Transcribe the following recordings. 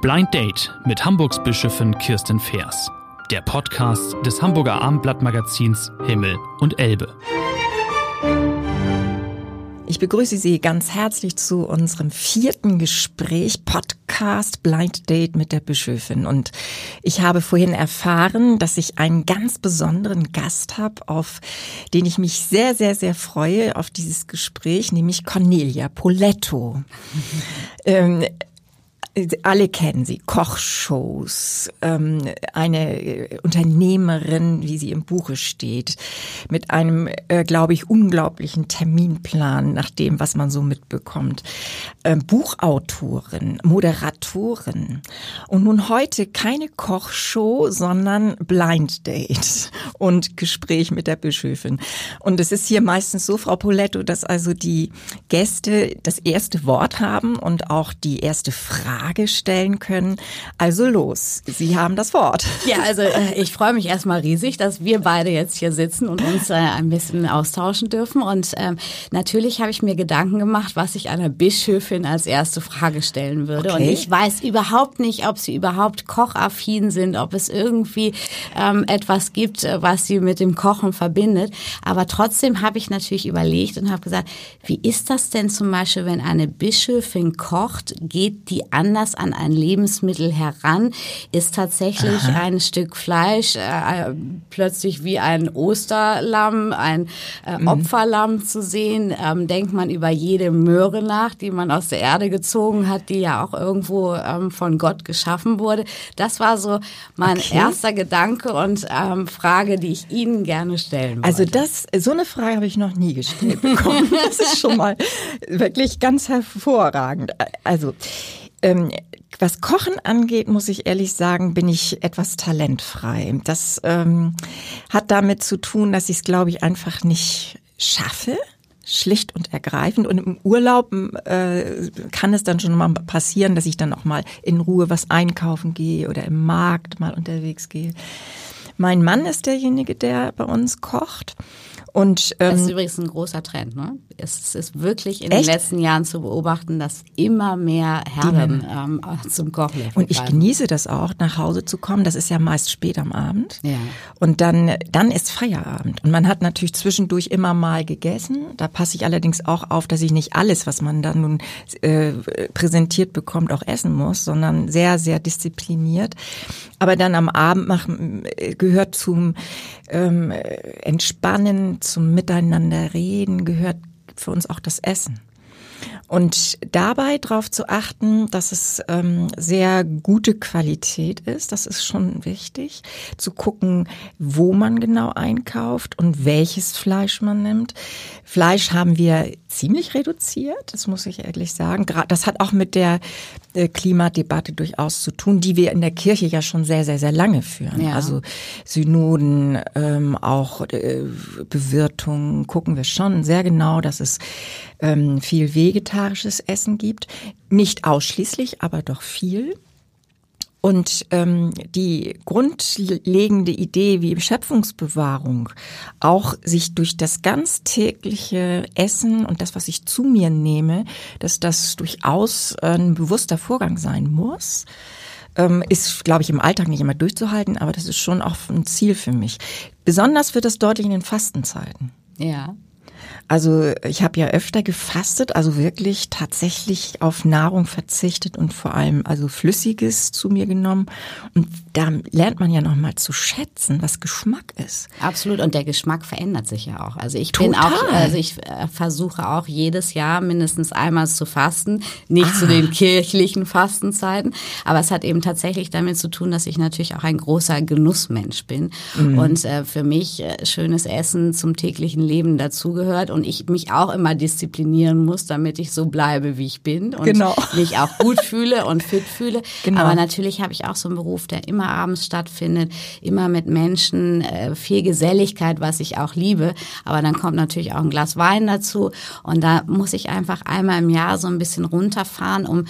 Blind Date mit Hamburgs Bischöfin Kirsten Feers. Der Podcast des Hamburger Abendblattmagazins Himmel und Elbe. Ich begrüße Sie ganz herzlich zu unserem vierten Gespräch, Podcast Blind Date mit der Bischöfin. Und ich habe vorhin erfahren, dass ich einen ganz besonderen Gast habe, auf den ich mich sehr, sehr, sehr freue auf dieses Gespräch, nämlich Cornelia Poletto. ähm, alle kennen sie, Kochshows, ähm, eine Unternehmerin, wie sie im Buche steht, mit einem, äh, glaube ich, unglaublichen Terminplan nach dem, was man so mitbekommt. Ähm, Buchautorin, Moderatorin und nun heute keine Kochshow, sondern Blind Date und Gespräch mit der Bischöfin. Und es ist hier meistens so, Frau Poletto, dass also die Gäste das erste Wort haben und auch die erste Frage Frage stellen können. Also los, Sie haben das Wort. Ja, also äh, ich freue mich erstmal riesig, dass wir beide jetzt hier sitzen und uns äh, ein bisschen austauschen dürfen. Und ähm, natürlich habe ich mir Gedanken gemacht, was ich einer Bischöfin als erste Frage stellen würde. Okay. Und ich weiß überhaupt nicht, ob sie überhaupt kochaffin sind, ob es irgendwie ähm, etwas gibt, äh, was sie mit dem Kochen verbindet. Aber trotzdem habe ich natürlich überlegt und habe gesagt, wie ist das denn zum Beispiel, wenn eine Bischöfin kocht, geht die an anders an ein Lebensmittel heran, ist tatsächlich Aha. ein Stück Fleisch äh, plötzlich wie ein Osterlamm, ein äh, mhm. Opferlamm zu sehen. Ähm, denkt man über jede Möhre nach, die man aus der Erde gezogen hat, die ja auch irgendwo ähm, von Gott geschaffen wurde. Das war so mein okay. erster Gedanke und ähm, Frage, die ich Ihnen gerne stellen also wollte. Also das, so eine Frage habe ich noch nie gestellt bekommen. Das ist schon mal wirklich ganz hervorragend. Also ähm, was Kochen angeht, muss ich ehrlich sagen, bin ich etwas talentfrei. Das ähm, hat damit zu tun, dass ich es, glaube ich, einfach nicht schaffe schlicht und ergreifend. Und im Urlaub äh, kann es dann schon mal passieren, dass ich dann auch mal in Ruhe was einkaufen gehe oder im Markt mal unterwegs gehe. Mein Mann ist derjenige, der bei uns kocht. Und, ähm, das ist übrigens ein großer Trend. Ne? Es ist wirklich in echt? den letzten Jahren zu beobachten, dass immer mehr Herren ähm, zum Kochen Und ich genieße das auch, nach Hause zu kommen. Das ist ja meist spät am Abend. Ja. Und dann, dann ist Feierabend. Und man hat natürlich zwischendurch immer mal gegessen. Da passe ich allerdings auch auf, dass ich nicht alles, was man dann nun äh, präsentiert bekommt, auch essen muss, sondern sehr, sehr diszipliniert. Aber dann am Abend machen, äh, gehört zum ähm, Entspannen, zum Miteinander reden, gehört für uns auch das Essen. Und dabei darauf zu achten, dass es ähm, sehr gute Qualität ist, das ist schon wichtig. Zu gucken, wo man genau einkauft und welches Fleisch man nimmt. Fleisch haben wir ziemlich reduziert, das muss ich ehrlich sagen. Das hat auch mit der Klimadebatte durchaus zu tun, die wir in der Kirche ja schon sehr, sehr, sehr lange führen. Ja. Also Synoden, ähm, auch äh, Bewirtungen, gucken wir schon sehr genau, dass es ähm, viel vegetarisches Essen gibt. Nicht ausschließlich, aber doch viel. Und ähm, die grundlegende Idee wie Schöpfungsbewahrung auch sich durch das ganz tägliche Essen und das, was ich zu mir nehme, dass das durchaus ein bewusster Vorgang sein muss, ähm, ist, glaube ich, im Alltag nicht immer durchzuhalten, aber das ist schon auch ein Ziel für mich. Besonders wird das deutlich in den Fastenzeiten. Ja. Also ich habe ja öfter gefastet, also wirklich tatsächlich auf Nahrung verzichtet und vor allem also Flüssiges zu mir genommen. Und da lernt man ja noch mal zu schätzen, was Geschmack ist. Absolut. Und der Geschmack verändert sich ja auch. Also ich Total. bin auch, also ich äh, versuche auch jedes Jahr mindestens einmal zu fasten, nicht ah. zu den kirchlichen Fastenzeiten, aber es hat eben tatsächlich damit zu tun, dass ich natürlich auch ein großer Genussmensch bin mhm. und äh, für mich äh, schönes Essen zum täglichen Leben dazugehört und ich mich auch immer disziplinieren muss, damit ich so bleibe, wie ich bin und genau. mich auch gut fühle und fit fühle. Genau. Aber natürlich habe ich auch so einen Beruf, der immer abends stattfindet, immer mit Menschen, äh, viel Geselligkeit, was ich auch liebe. Aber dann kommt natürlich auch ein Glas Wein dazu und da muss ich einfach einmal im Jahr so ein bisschen runterfahren, um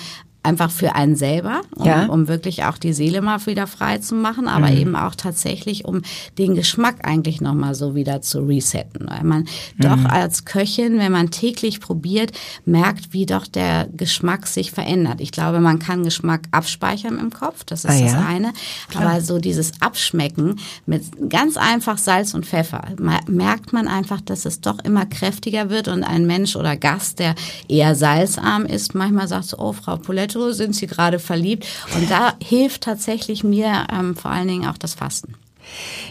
einfach für einen selber, um, Ja. um wirklich auch die Seele mal wieder frei zu machen, aber Mhm. eben auch tatsächlich, um den Geschmack eigentlich nochmal so wieder zu resetten. Weil man doch Mhm. als Köchin, wenn man täglich probiert, merkt, wie doch der Geschmack sich verändert. Ich glaube, man kann Geschmack abspeichern im Kopf, das ist Ah, das ja? eine. Aber so dieses Abschmecken mit ganz einfach Salz und Pfeffer, merkt man einfach, dass es doch immer kräftiger wird und ein Mensch oder Gast, der eher salzarm ist, manchmal sagt so, oh Frau Poletto, sind Sie gerade verliebt? Und da hilft tatsächlich mir ähm, vor allen Dingen auch das Fasten.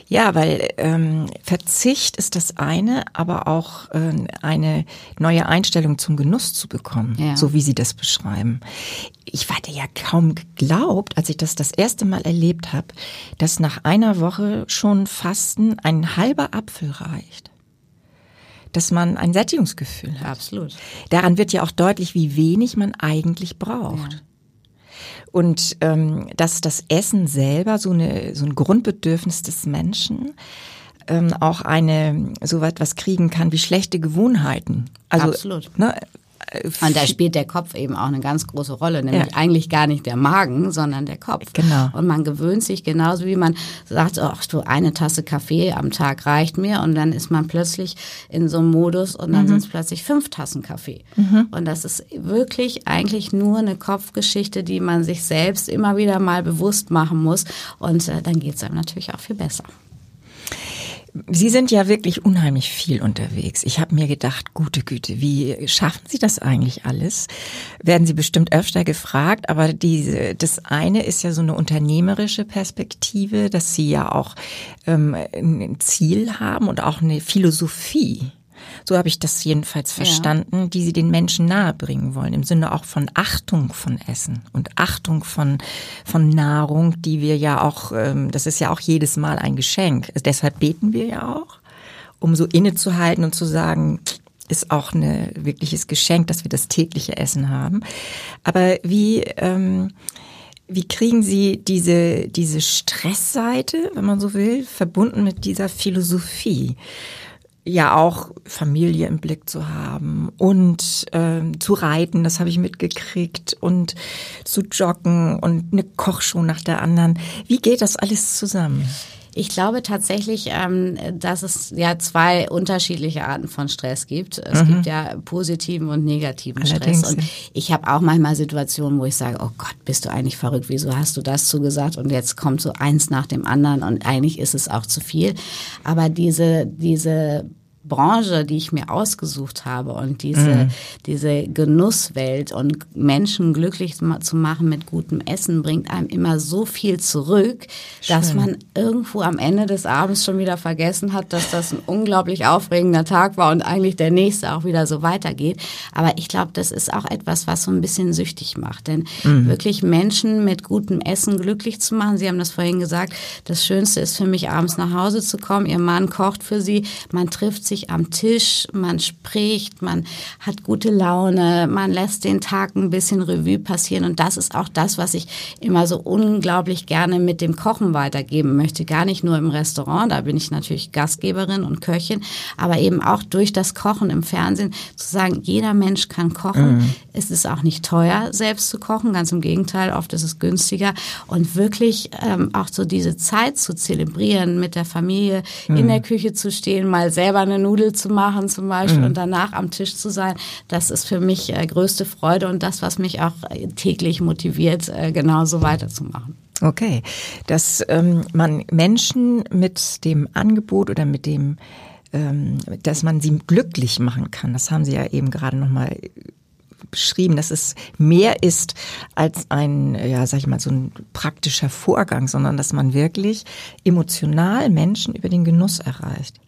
Ja, weil ähm, Verzicht ist das eine, aber auch äh, eine neue Einstellung zum Genuss zu bekommen, Ja. so wie Sie das beschreiben. Ich hatte ja kaum geglaubt, als ich das das erste Mal erlebt habe, dass nach einer Woche schon Fasten ein halber Apfel reicht. Dass man ein Sättigungsgefühl hat. Absolut. Daran wird ja auch deutlich, wie wenig man eigentlich braucht. Und ähm, dass das Essen selber so, eine, so ein Grundbedürfnis des Menschen ähm, auch eine so etwas kriegen kann wie schlechte Gewohnheiten. Also, Absolut. Ne, Und da spielt der Kopf eben auch eine ganz große Rolle, nämlich Ja. eigentlich gar nicht der Magen, sondern der Kopf. Genau. Und man gewöhnt sich genauso wie man sagt, ach du, eine Tasse Kaffee am Tag reicht mir und dann ist man plötzlich in so einem Modus und dann sind es plötzlich fünf Tassen Kaffee. Und das ist wirklich eigentlich nur eine Kopfgeschichte, die man sich selbst immer wieder mal bewusst machen muss und äh, dann geht es einem natürlich auch viel besser. Sie sind ja wirklich unheimlich viel unterwegs. Ich habe mir gedacht, gute Güte, wie schaffen Sie das eigentlich alles? Werden Sie bestimmt öfter gefragt, aber diese, das eine ist ja so eine unternehmerische Perspektive, dass Sie ja auch ähm, ein Ziel haben und auch eine Philosophie. So habe ich das jedenfalls verstanden, die sie den Menschen nahebringen wollen, im Sinne auch von Achtung von Essen und Achtung von, von Nahrung, die wir ja auch, ähm, das ist ja auch jedes Mal ein Geschenk. Also deshalb beten wir ja auch, um so innezuhalten und zu sagen, ist auch ein wirkliches Geschenk, dass wir das tägliche Essen haben. Aber wie, ähm, wie kriegen Sie diese, diese Stressseite, wenn man so will, verbunden mit dieser Philosophie? Ja auch Familie im Blick zu haben und ähm, zu reiten, das habe ich mitgekriegt und zu joggen und eine Kochshow nach der anderen. Wie geht das alles zusammen? Ich glaube tatsächlich, ähm, dass es ja zwei unterschiedliche Arten von Stress gibt. Es gibt ja positiven und negativen Allerdings, Stress. Und ja. ich habe auch manchmal Situationen, wo ich sage, oh Gott, bist du eigentlich verrückt? Wieso hast du das zugesagt? Und jetzt kommt so eins nach dem anderen und eigentlich ist es auch zu viel. Aber diese, diese Branche, die ich mir ausgesucht habe und diese, diese Genusswelt und Menschen glücklich zu ma- zu machen mit gutem Essen bringt einem immer so viel zurück, dass man irgendwo am Ende des Abends schon wieder vergessen hat, dass das ein unglaublich aufregender Tag war und eigentlich der nächste auch wieder so weitergeht. Aber ich glaube, das ist auch etwas, was so ein bisschen süchtig macht. Denn wirklich Menschen mit gutem Essen glücklich zu machen, Sie haben das vorhin gesagt, das Schönste ist für mich, abends nach Hause zu kommen. Ihr Mann kocht für Sie, man trifft sich am Tisch, man spricht, man hat gute Laune, man lässt den Tag ein bisschen Revue passieren. Und das ist auch das, was ich immer so unglaublich gerne mit dem Kochen weitergeben möchte. Gar nicht nur im Restaurant, da bin ich natürlich Gastgeberin und Köchin, aber eben auch durch das Kochen im Fernsehen zu sagen, jeder Mensch kann kochen. Es ist auch nicht teuer, selbst zu kochen, ganz im Gegenteil, oft ist es günstiger. Und wirklich ähm, auch so diese Zeit zu zelebrieren, mit der Familie in der Küche zu stehen, mal selber eine Nudel zu machen zum Beispiel und danach am Tisch zu sein, das ist für mich äh, größte Freude und das, was mich auch äh, täglich motiviert, äh, genauso weiterzumachen. Okay, dass ähm, man Menschen mit dem Angebot oder mit dem, ähm, dass man sie glücklich machen kann, das haben Sie ja eben gerade nochmal beschrieben, dass es mehr ist als ein, ja, sag ich mal, so ein praktischer Vorgang, sondern dass man wirklich emotional Menschen über den Genuss erreicht.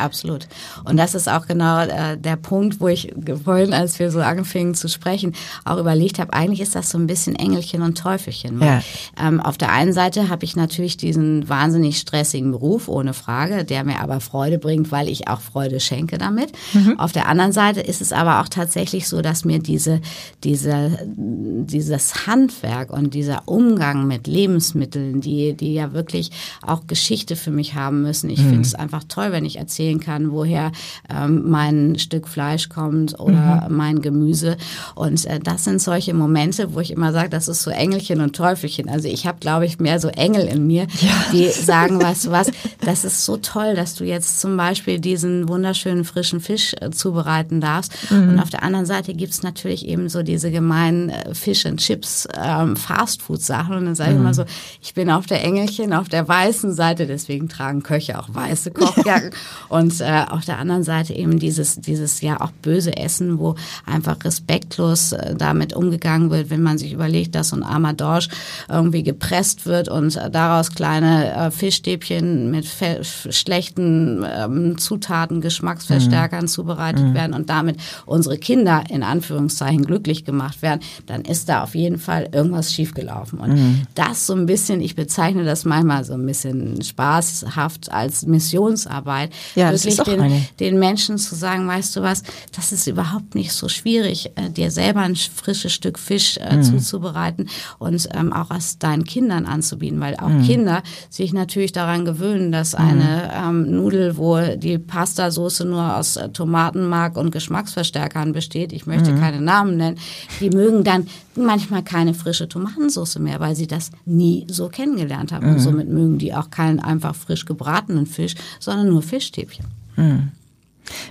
Absolut. Und das ist auch genau äh, der Punkt, wo ich vorhin, als wir so anfingen zu sprechen, auch überlegt habe, eigentlich ist das so ein bisschen Engelchen und Teufelchen. Ja. ähm, auf der einen Seite habe ich natürlich diesen wahnsinnig stressigen Beruf, ohne Frage, der mir aber Freude bringt, weil ich auch Freude schenke damit. Auf der anderen Seite ist es aber auch tatsächlich so, dass mir diese, diese, dieses Handwerk und dieser Umgang mit Lebensmitteln, die, die ja wirklich auch Geschichte für mich haben müssen. Ich finde es einfach toll, wenn ich erzählen erzählen kann, woher ähm, mein Stück Fleisch kommt oder mhm. mein Gemüse. Und äh, das sind solche Momente, wo ich immer sage, das ist so Engelchen und Teufelchen. Also ich habe, glaube ich, mehr so Engel in mir, ja. die sagen, weißt du was, das ist so toll, dass du jetzt zum Beispiel diesen wunderschönen frischen Fisch äh, zubereiten darfst. Mhm. Und auf der anderen Seite gibt's natürlich eben so diese gemeinen äh, Fish and Chips ähm, Fastfood-Sachen. Und dann sage ich immer so, ich bin auf der Engelchen, auf der weißen Seite, deswegen tragen Köche auch weiße Kochjacken. und äh, auf der anderen Seite eben dieses, dieses ja auch böse Essen, wo einfach respektlos äh, damit umgegangen wird, wenn man sich überlegt, dass so ein armer Dorsch irgendwie gepresst wird und äh, daraus kleine äh, Fischstäbchen mit schlechten ähm, Zutaten, Geschmacksverstärkern mhm. zubereitet mhm. werden und damit unsere Kinder in Anführungszeichen glücklich gemacht werden, dann ist da auf jeden Fall irgendwas schiefgelaufen. Und mhm. das so ein bisschen, ich bezeichne das manchmal so ein bisschen spaßhaft als Missionsarbeit, ja, wirklich den, den, Menschen zu sagen, weißt du was, das ist überhaupt nicht so schwierig, äh, dir selber ein frisches Stück Fisch äh, mhm. zuzubereiten und ähm, auch aus deinen Kindern anzubieten, weil auch mhm. Kinder sich natürlich daran gewöhnen, dass mhm. eine ähm, Nudel, wo die Pastasoße nur aus äh, Tomatenmark und Geschmacksverstärkern besteht, ich möchte mhm. keine Namen nennen, die mögen dann manchmal keine frische Tomatensauce mehr, weil sie das nie so kennengelernt haben. Mhm. Und somit mögen die auch keinen einfach frisch gebratenen Fisch, sondern nur Fischstäbchen. Mhm.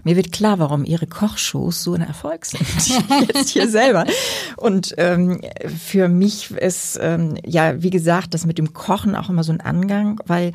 Mir wird klar, warum ihre Kochshows so ein Erfolg sind. Jetzt hier selber. Und ähm, für mich ist ähm, ja, wie gesagt, das mit dem Kochen auch immer so ein Angang, weil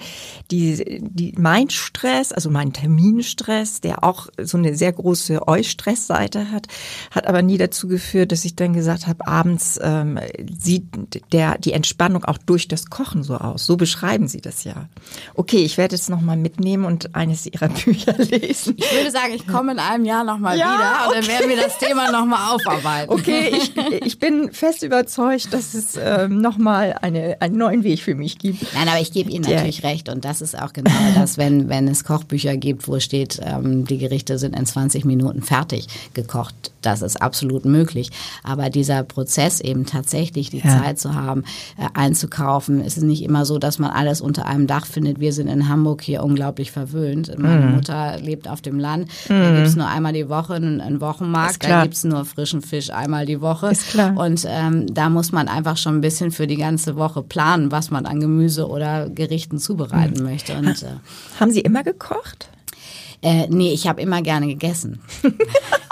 die, die mein Stress, also mein Terminstress, der auch so eine sehr große Eustressseite hat, hat aber nie dazu geführt, dass ich dann gesagt habe, abends ähm, sieht der die Entspannung auch durch das Kochen so aus. So beschreiben sie das ja. Okay, ich werde es nochmal mitnehmen und eines ihrer Bücher lesen. Ich würde sagen, ich komme in einem Jahr nochmal ja, wieder und okay. dann werden wir das Thema nochmal aufarbeiten. Okay, ich, ich bin fest überzeugt, dass es ähm, nochmal eine, einen neuen Weg für mich gibt. Nein, aber ich gebe Ihnen natürlich ja. recht und das ist auch genau das, wenn, wenn es Kochbücher gibt, wo steht, ähm, die Gerichte sind in 20 Minuten fertig gekocht. Das ist absolut möglich. Aber dieser Prozess eben tatsächlich die ja. Zeit zu haben, äh, einzukaufen, es ist nicht immer so, dass man alles unter einem Dach findet. Wir sind in Hamburg hier unglaublich verwöhnt. Meine mhm. Mutter lebt auf dem Land Mhm. Da gibt es nur einmal die Woche einen, einen Wochenmarkt, da gibt es nur frischen Fisch einmal die Woche. Ist klar. Und ähm, da muss man einfach schon ein bisschen für die ganze Woche planen, was man an Gemüse oder Gerichten zubereiten mhm. möchte. Und, äh, Haben Sie immer gekocht? Äh, nee, ich habe immer gerne gegessen.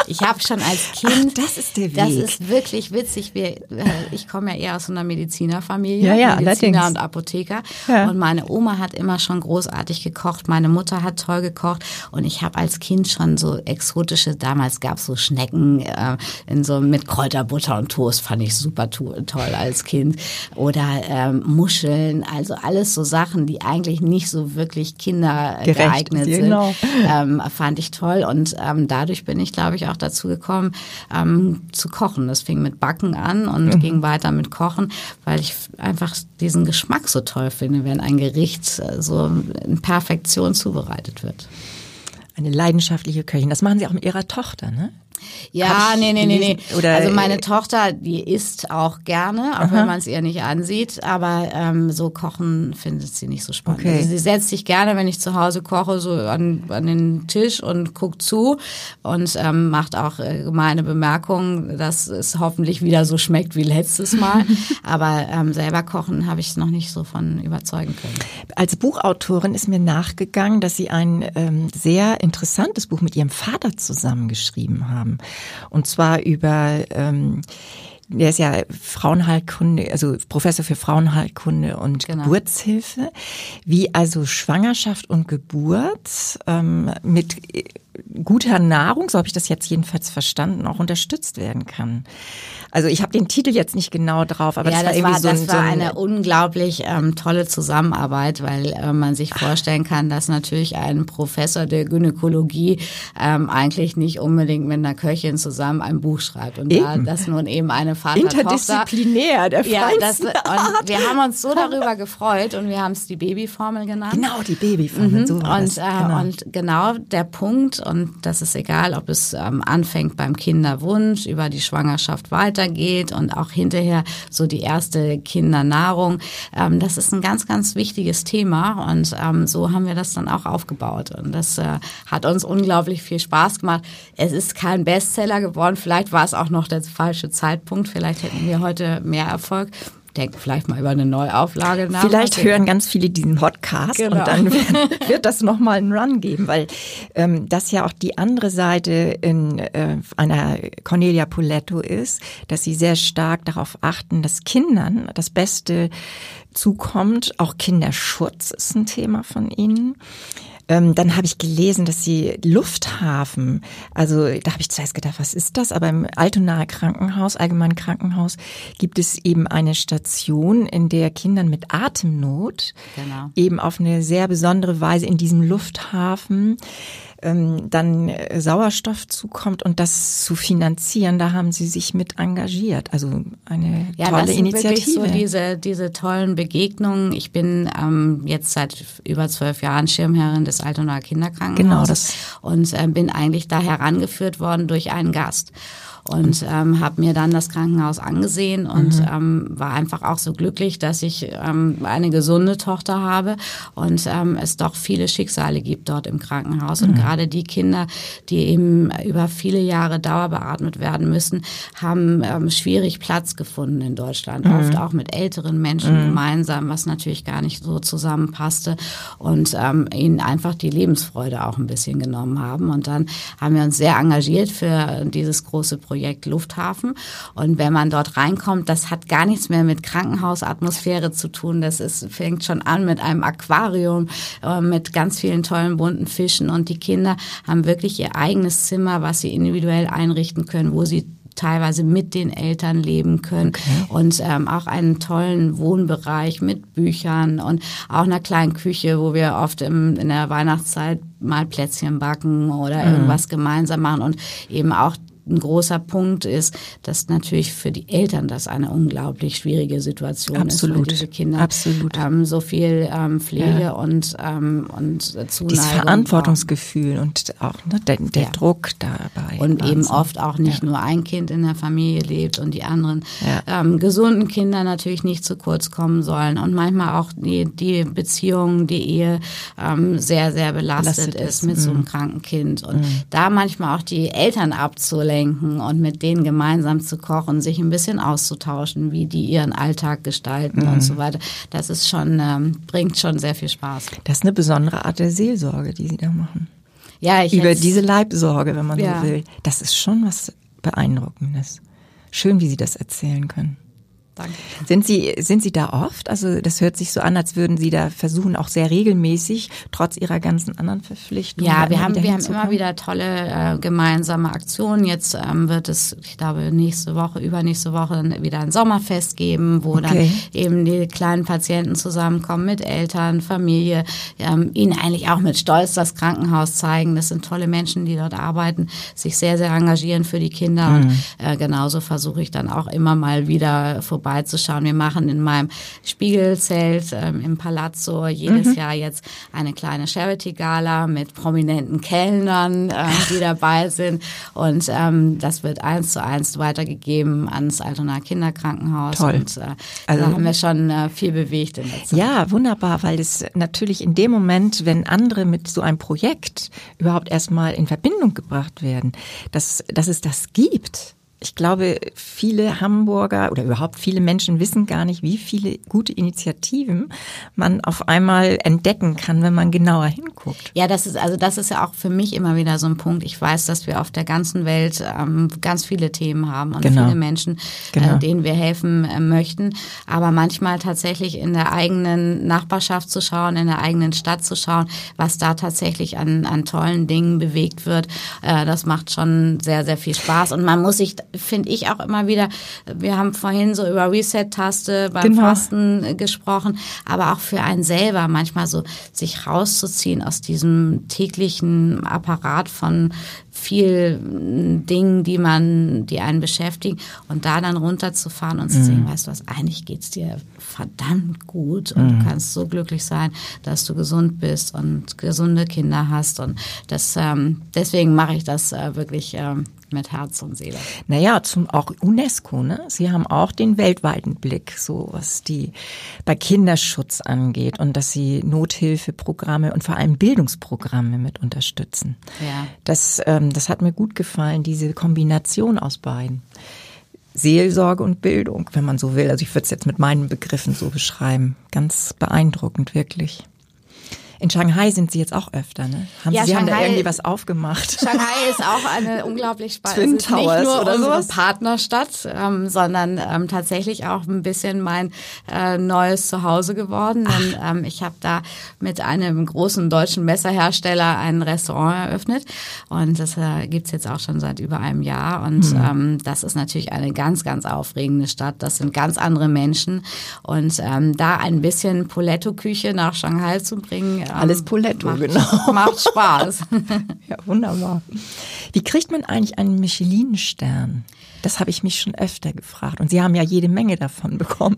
Ich habe schon als Kind. Ach, das ist der Weg. Das ist wirklich witzig. Wir, äh, ich komme ja eher aus einer Medizinerfamilie. Ja, ja, Mediziner allerdings. und Apotheker. Ja. Und meine Oma hat immer schon großartig gekocht. Meine Mutter hat toll gekocht. Und ich habe als Kind schon so exotische, damals gab es so Schnecken äh, in so mit Kräuterbutter und Toast, fand ich super toll als Kind. Oder ähm, Muscheln, also alles so Sachen, die eigentlich nicht so wirklich kindergeeignet sind. Genau. Ähm, fand ich toll. Und ähm, dadurch bin ich, glaube ich, auch auch dazu gekommen, ähm, zu kochen. Das fing mit Backen an und mhm. ging weiter mit Kochen, weil ich einfach diesen Geschmack so toll finde, wenn ein Gericht äh, so in Perfektion zubereitet wird. Eine leidenschaftliche Köchin. Das machen Sie auch mit Ihrer Tochter, ne? Ja, nee, nee, nee, nee. Oder also meine Tochter, die isst auch gerne, auch Aha. wenn man es ihr nicht ansieht, aber ähm, so kochen findet sie nicht so spannend. Okay. Also sie setzt sich gerne, wenn ich zu Hause koche, so an, an den Tisch und guckt zu und ähm, macht auch äh, gemeine Bemerkungen, dass es hoffentlich wieder so schmeckt wie letztes Mal. aber ähm, selber kochen habe ich es noch nicht so von überzeugen können. Als Buchautorin ist mir nachgegangen, dass Sie ein ähm, sehr interessantes Buch mit Ihrem Vater zusammengeschrieben haben haben. Und zwar über ähm, der ist ja Frauenheilkunde, also Professor für Frauenheilkunde und genau. Geburtshilfe, wie also Schwangerschaft und Geburt ähm, mit guter Nahrung, so habe ich das jetzt jedenfalls verstanden, auch unterstützt werden kann. Also ich habe den Titel jetzt nicht genau drauf, aber ja, das, das war, irgendwie war, so, das war ein, eine unglaublich ähm, tolle Zusammenarbeit, weil äh, man sich vorstellen kann, dass natürlich ein Professor der Gynäkologie ähm, eigentlich nicht unbedingt mit einer Köchin zusammen ein Buch schreibt und da das nun eben eine Vater Interdisziplinär, der ja, das, und wir haben uns so darüber gefreut und wir haben es die Babyformel genannt. Genau, die Babyformel, mhm. so war und, das. Genau. Äh, und genau der Punkt und das ist egal, ob es ähm, anfängt beim Kinderwunsch, über die Schwangerschaft weitergeht und auch hinterher so die erste Kindernahrung. Ähm, das ist ein ganz, ganz wichtiges Thema und ähm, so haben wir das dann auch aufgebaut und das äh, hat uns unglaublich viel Spaß gemacht. Es ist kein Bestseller geworden, vielleicht war es auch noch der falsche Zeitpunkt, vielleicht hätten wir heute mehr Erfolg denken vielleicht mal über eine Neuauflage nach. Vielleicht hören ganz viele diesen Podcast genau. und dann wird, wird das nochmal einen Run geben, weil ähm, das ja auch die andere Seite in äh, einer Cornelia Poletto ist, dass sie sehr stark darauf achten, dass Kindern das Beste zukommt. Auch Kinderschutz ist ein Thema von ihnen. Ähm, dann habe ich gelesen, dass sie Lufthafen, also da habe ich zuerst gedacht, was ist das? Aber im Altonaer Krankenhaus, Allgemeinen Krankenhaus, gibt es eben eine Station, in der Kindern mit Atemnot genau. eben auf eine sehr besondere Weise in diesem Lufthafen ähm, dann äh, Sauerstoff zukommt und das zu finanzieren, da haben Sie sich mit engagiert. Also eine ja, tolle das sind Initiative. Wirklich so diese, diese tollen Begegnungen. Ich bin ähm, jetzt seit über zwölf Jahren Schirmherrin des Altonaer Kinderkrankenhauses genau, das. und äh, bin eigentlich da herangeführt worden durch einen Gast und ähm, habe mir dann das Krankenhaus angesehen und mhm. ähm, war einfach auch so glücklich, dass ich ähm, eine gesunde Tochter habe und ähm, es doch viele Schicksale gibt dort im Krankenhaus mhm. und gerade die Kinder, die eben über viele Jahre dauerbeatmet werden müssen, haben ähm, schwierig Platz gefunden in Deutschland, mhm. oft auch mit älteren Menschen mhm. gemeinsam, was natürlich gar nicht so zusammenpasste und ähm, ihnen einfach die Lebensfreude auch ein bisschen genommen haben und dann haben wir uns sehr engagiert für dieses große Projekt Projekt Lufthafen. Und wenn man dort reinkommt, das hat gar nichts mehr mit Krankenhausatmosphäre zu tun. Das ist, fängt schon an mit einem Aquarium, äh, mit ganz vielen tollen bunten Fischen. Und die Kinder haben wirklich ihr eigenes Zimmer, was sie individuell einrichten können, wo sie teilweise mit den Eltern leben können okay. und ähm, auch einen tollen Wohnbereich mit Büchern und auch einer kleinen Küche, wo wir oft im, in der Weihnachtszeit mal Plätzchen backen oder mhm. irgendwas gemeinsam machen und eben auch ein großer Punkt ist, dass natürlich für die Eltern das eine unglaublich schwierige Situation Absolut. ist, weil diese Kinder Absolut. Ähm, so viel ähm, Pflege ja. und ähm, und Zuneigung Dieses Verantwortungsgefühl und auch ne, der, der ja. Druck dabei. Und Wahnsinn. eben oft auch nicht ja. nur ein Kind in der Familie lebt und die anderen ähm, gesunden Kinder natürlich nicht zu kurz kommen sollen und manchmal auch die, die Beziehung, die Ehe ähm, sehr, sehr belastet, belastet ist, ist mit mhm. so einem mhm. kranken Kind. Und mhm. da manchmal auch die Eltern abzulenken abzulenken und mit denen gemeinsam zu kochen, sich ein bisschen auszutauschen, wie die ihren Alltag gestalten mhm. und so weiter. Das ist schon, ähm, bringt schon sehr viel Spaß. Das ist eine besondere Art der Seelsorge, die Sie da machen. Ja, ich Über diese Leibsorge, wenn man ja. so will. Das ist schon was Beeindruckendes. Schön, wie Sie das erzählen können. Danke. Sind Sie, sind Sie da oft? Also das hört sich so an, als würden Sie da versuchen, auch sehr regelmäßig, trotz Ihrer ganzen anderen Verpflichtungen. Ja, wir haben, wir haben immer wieder tolle äh, gemeinsame Aktionen. Jetzt ähm, wird es, ich glaube, nächste Woche, übernächste Woche wieder ein Sommerfest geben, wo okay. dann eben die kleinen Patienten zusammenkommen mit Eltern, Familie, ähm, ihnen eigentlich auch mit Stolz das Krankenhaus zeigen. Das sind tolle Menschen, die dort arbeiten, sich sehr, sehr engagieren für die Kinder. Mhm. Und äh, genauso versuche ich dann auch immer mal wieder vorbei vorbeizuschauen. Wir machen in meinem Spiegelzelt ähm, im Palazzo jedes mhm. Jahr jetzt eine kleine Charity-Gala mit prominenten Kellnern, äh, die dabei sind. Und ähm, das wird eins zu eins weitergegeben ans Altona Kinderkrankenhaus. Toll. Und äh, also, da haben wir schon äh, viel bewegt in der Zeit. Ja, wunderbar, weil es natürlich in dem Moment, wenn andere mit so einem Projekt überhaupt erstmal in Verbindung gebracht werden, dass, dass es das gibt ich glaube, viele Hamburger oder überhaupt viele Menschen wissen gar nicht, wie viele gute Initiativen man auf einmal entdecken kann, wenn man genauer hinguckt. Ja, das ist also das ist ja auch für mich immer wieder so ein Punkt. Ich weiß, dass wir auf der ganzen Welt ähm, ganz viele Themen haben und genau. viele Menschen, äh, genau. äh, denen wir helfen äh, möchten. Aber manchmal tatsächlich in der eigenen Nachbarschaft zu schauen, in der eigenen Stadt zu schauen, was da tatsächlich an, an tollen Dingen bewegt wird, äh, das macht schon sehr, sehr viel Spaß. Und man muss sich finde ich auch immer wieder, wir haben vorhin so über Reset-Taste beim genau. Fasten gesprochen, aber auch für einen selber manchmal so sich rauszuziehen aus diesem täglichen Apparat von viel Dingen, die man, die einen beschäftigen und da dann runterzufahren und zu mhm. sehen, weißt du was, eigentlich geht's dir verdammt gut und mhm. du kannst so glücklich sein, dass du gesund bist und gesunde Kinder hast und das ähm, deswegen mache ich das äh, wirklich ähm, mit Herz und Seele. Naja, zum auch UNESCO, ne? Sie haben auch den weltweiten Blick, so was die bei Kinderschutz angeht und dass sie Nothilfeprogramme und vor allem Bildungsprogramme mit unterstützen. Ja. Das, ähm, das hat mir gut gefallen, diese Kombination aus beiden. Seelsorge und Bildung, wenn man so will. Also ich würde es jetzt mit meinen Begriffen so beschreiben. Ganz beeindruckend, wirklich. In Shanghai sind Sie jetzt auch öfter, ne? Haben ja, Sie Shanghai, haben da irgendwie was aufgemacht? Shanghai ist auch eine unglaublich spannende, Twin Towers nicht nur oder unsere sowas? Partnerstadt, ähm, sondern ähm, tatsächlich auch ein bisschen mein äh, neues Zuhause geworden. Denn ähm, ich habe da mit einem großen deutschen Messerhersteller ein Restaurant eröffnet und das äh, gibt's jetzt auch schon seit über einem Jahr und mhm. ähm, das ist natürlich eine ganz, ganz aufregende Stadt. Das sind ganz andere Menschen und ähm, da ein bisschen Poletto-Küche nach Shanghai zu bringen, alles Poletto, macht, genau. Macht Spaß. ja, wunderbar. Wie kriegt man eigentlich einen Michelin-Stern? Das habe ich mich schon öfter gefragt. Und Sie haben ja jede Menge davon bekommen.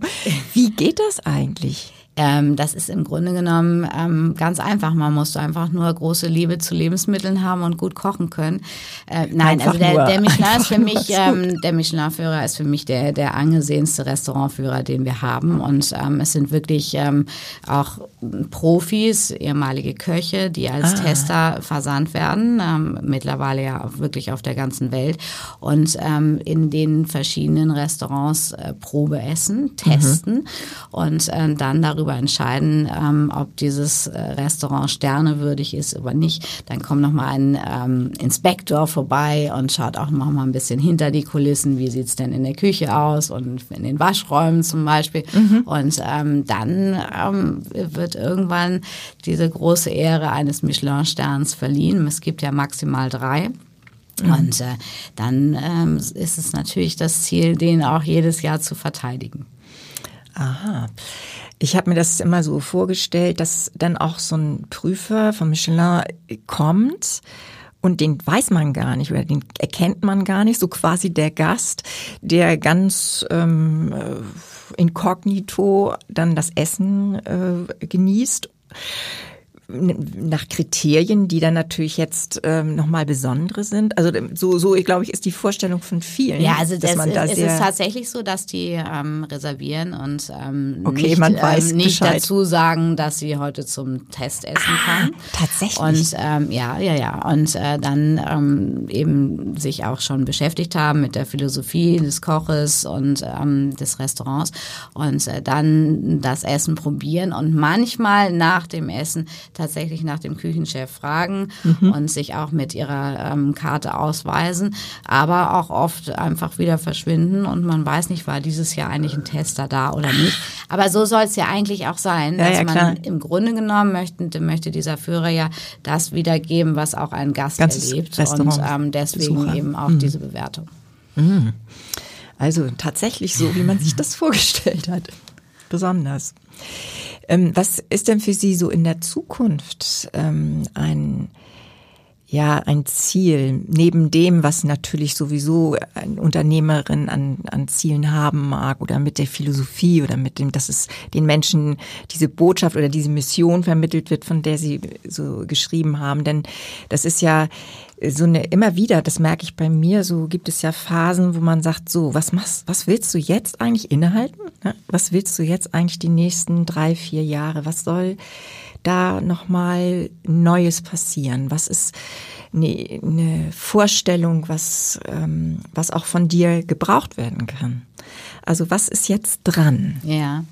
Wie geht das eigentlich? Ähm, das ist im Grunde genommen ähm, ganz einfach. Man muss einfach nur große Liebe zu Lebensmitteln haben und gut kochen können. Äh, nein, einfach also der, der Michelin ist für mich, ähm, der Michelin-Führer ist für mich der, der angesehenste Restaurantführer, den wir haben. Und ähm, es sind wirklich ähm, auch Profis, ehemalige Köche, die als ah. Tester versandt werden, ähm, mittlerweile ja wirklich auf der ganzen Welt und in den verschiedenen Restaurants äh, Probe essen, testen mhm. und dann darüber darüber entscheiden, ähm, ob dieses äh, Restaurant sternewürdig ist oder nicht. Dann kommt noch mal ein ähm, Inspektor vorbei und schaut auch noch mal ein bisschen hinter die Kulissen, wie sieht's denn in der Küche aus und in den Waschräumen zum Beispiel. Mhm. Und ähm, dann ähm, wird irgendwann diese große Ehre eines Michelin-Sterns verliehen. Es gibt ja maximal drei. Mhm. Und äh, dann ähm, ist es natürlich das Ziel, den auch jedes Jahr zu verteidigen. Aha. Ich habe mir das immer so vorgestellt, dass dann auch so ein Prüfer von Michelin kommt und den weiß man gar nicht oder den erkennt man gar nicht, so quasi der Gast, der ganz ähm, äh, inkognito dann das Essen äh, genießt nach Kriterien, die dann natürlich jetzt ähm, nochmal besondere sind. Also so, so ich glaube ich, ist die Vorstellung von vielen. Ja, also das, man da es ist tatsächlich so, dass die ähm, reservieren und ähm, okay, nicht, man weiß ähm, nicht dazu sagen, dass sie heute zum Test essen ah, kann. Tatsächlich. Und ähm, ja, ja, ja. Und äh, dann ähm, eben sich auch schon beschäftigt haben mit der Philosophie des Koches und ähm, des Restaurants und äh, dann das Essen probieren und manchmal nach dem Essen tatsächlich nach dem Küchenchef fragen mhm. und sich auch mit ihrer ähm, Karte ausweisen, aber auch oft einfach wieder verschwinden und man weiß nicht, war dieses Jahr eigentlich ein Tester da oder nicht. Aber so soll es ja eigentlich auch sein, ja, dass ja, man im Grunde genommen möchte, möchte dieser Führer ja das wiedergeben, was auch ein Gast Ganzes erlebt Restaurant und ähm, deswegen Besucher. eben auch mhm. diese Bewertung. Mhm. Also tatsächlich so, wie man sich das vorgestellt hat. Besonders. Ähm, was ist denn für Sie so in der Zukunft ähm, ein ja ein Ziel neben dem, was natürlich sowieso eine Unternehmerin an, an Zielen haben mag oder mit der Philosophie oder mit dem, dass es den Menschen diese Botschaft oder diese Mission vermittelt wird, von der sie so geschrieben haben. Denn das ist ja so eine immer wieder, das merke ich bei mir, so gibt es ja Phasen, wo man sagt, so, was machst, was willst du jetzt eigentlich innehalten? Was willst du jetzt eigentlich die nächsten drei, vier Jahre? Was soll da nochmal Neues passieren? Was ist eine, eine Vorstellung, was, ähm, was auch von dir gebraucht werden kann? Also was ist jetzt dran? Ja,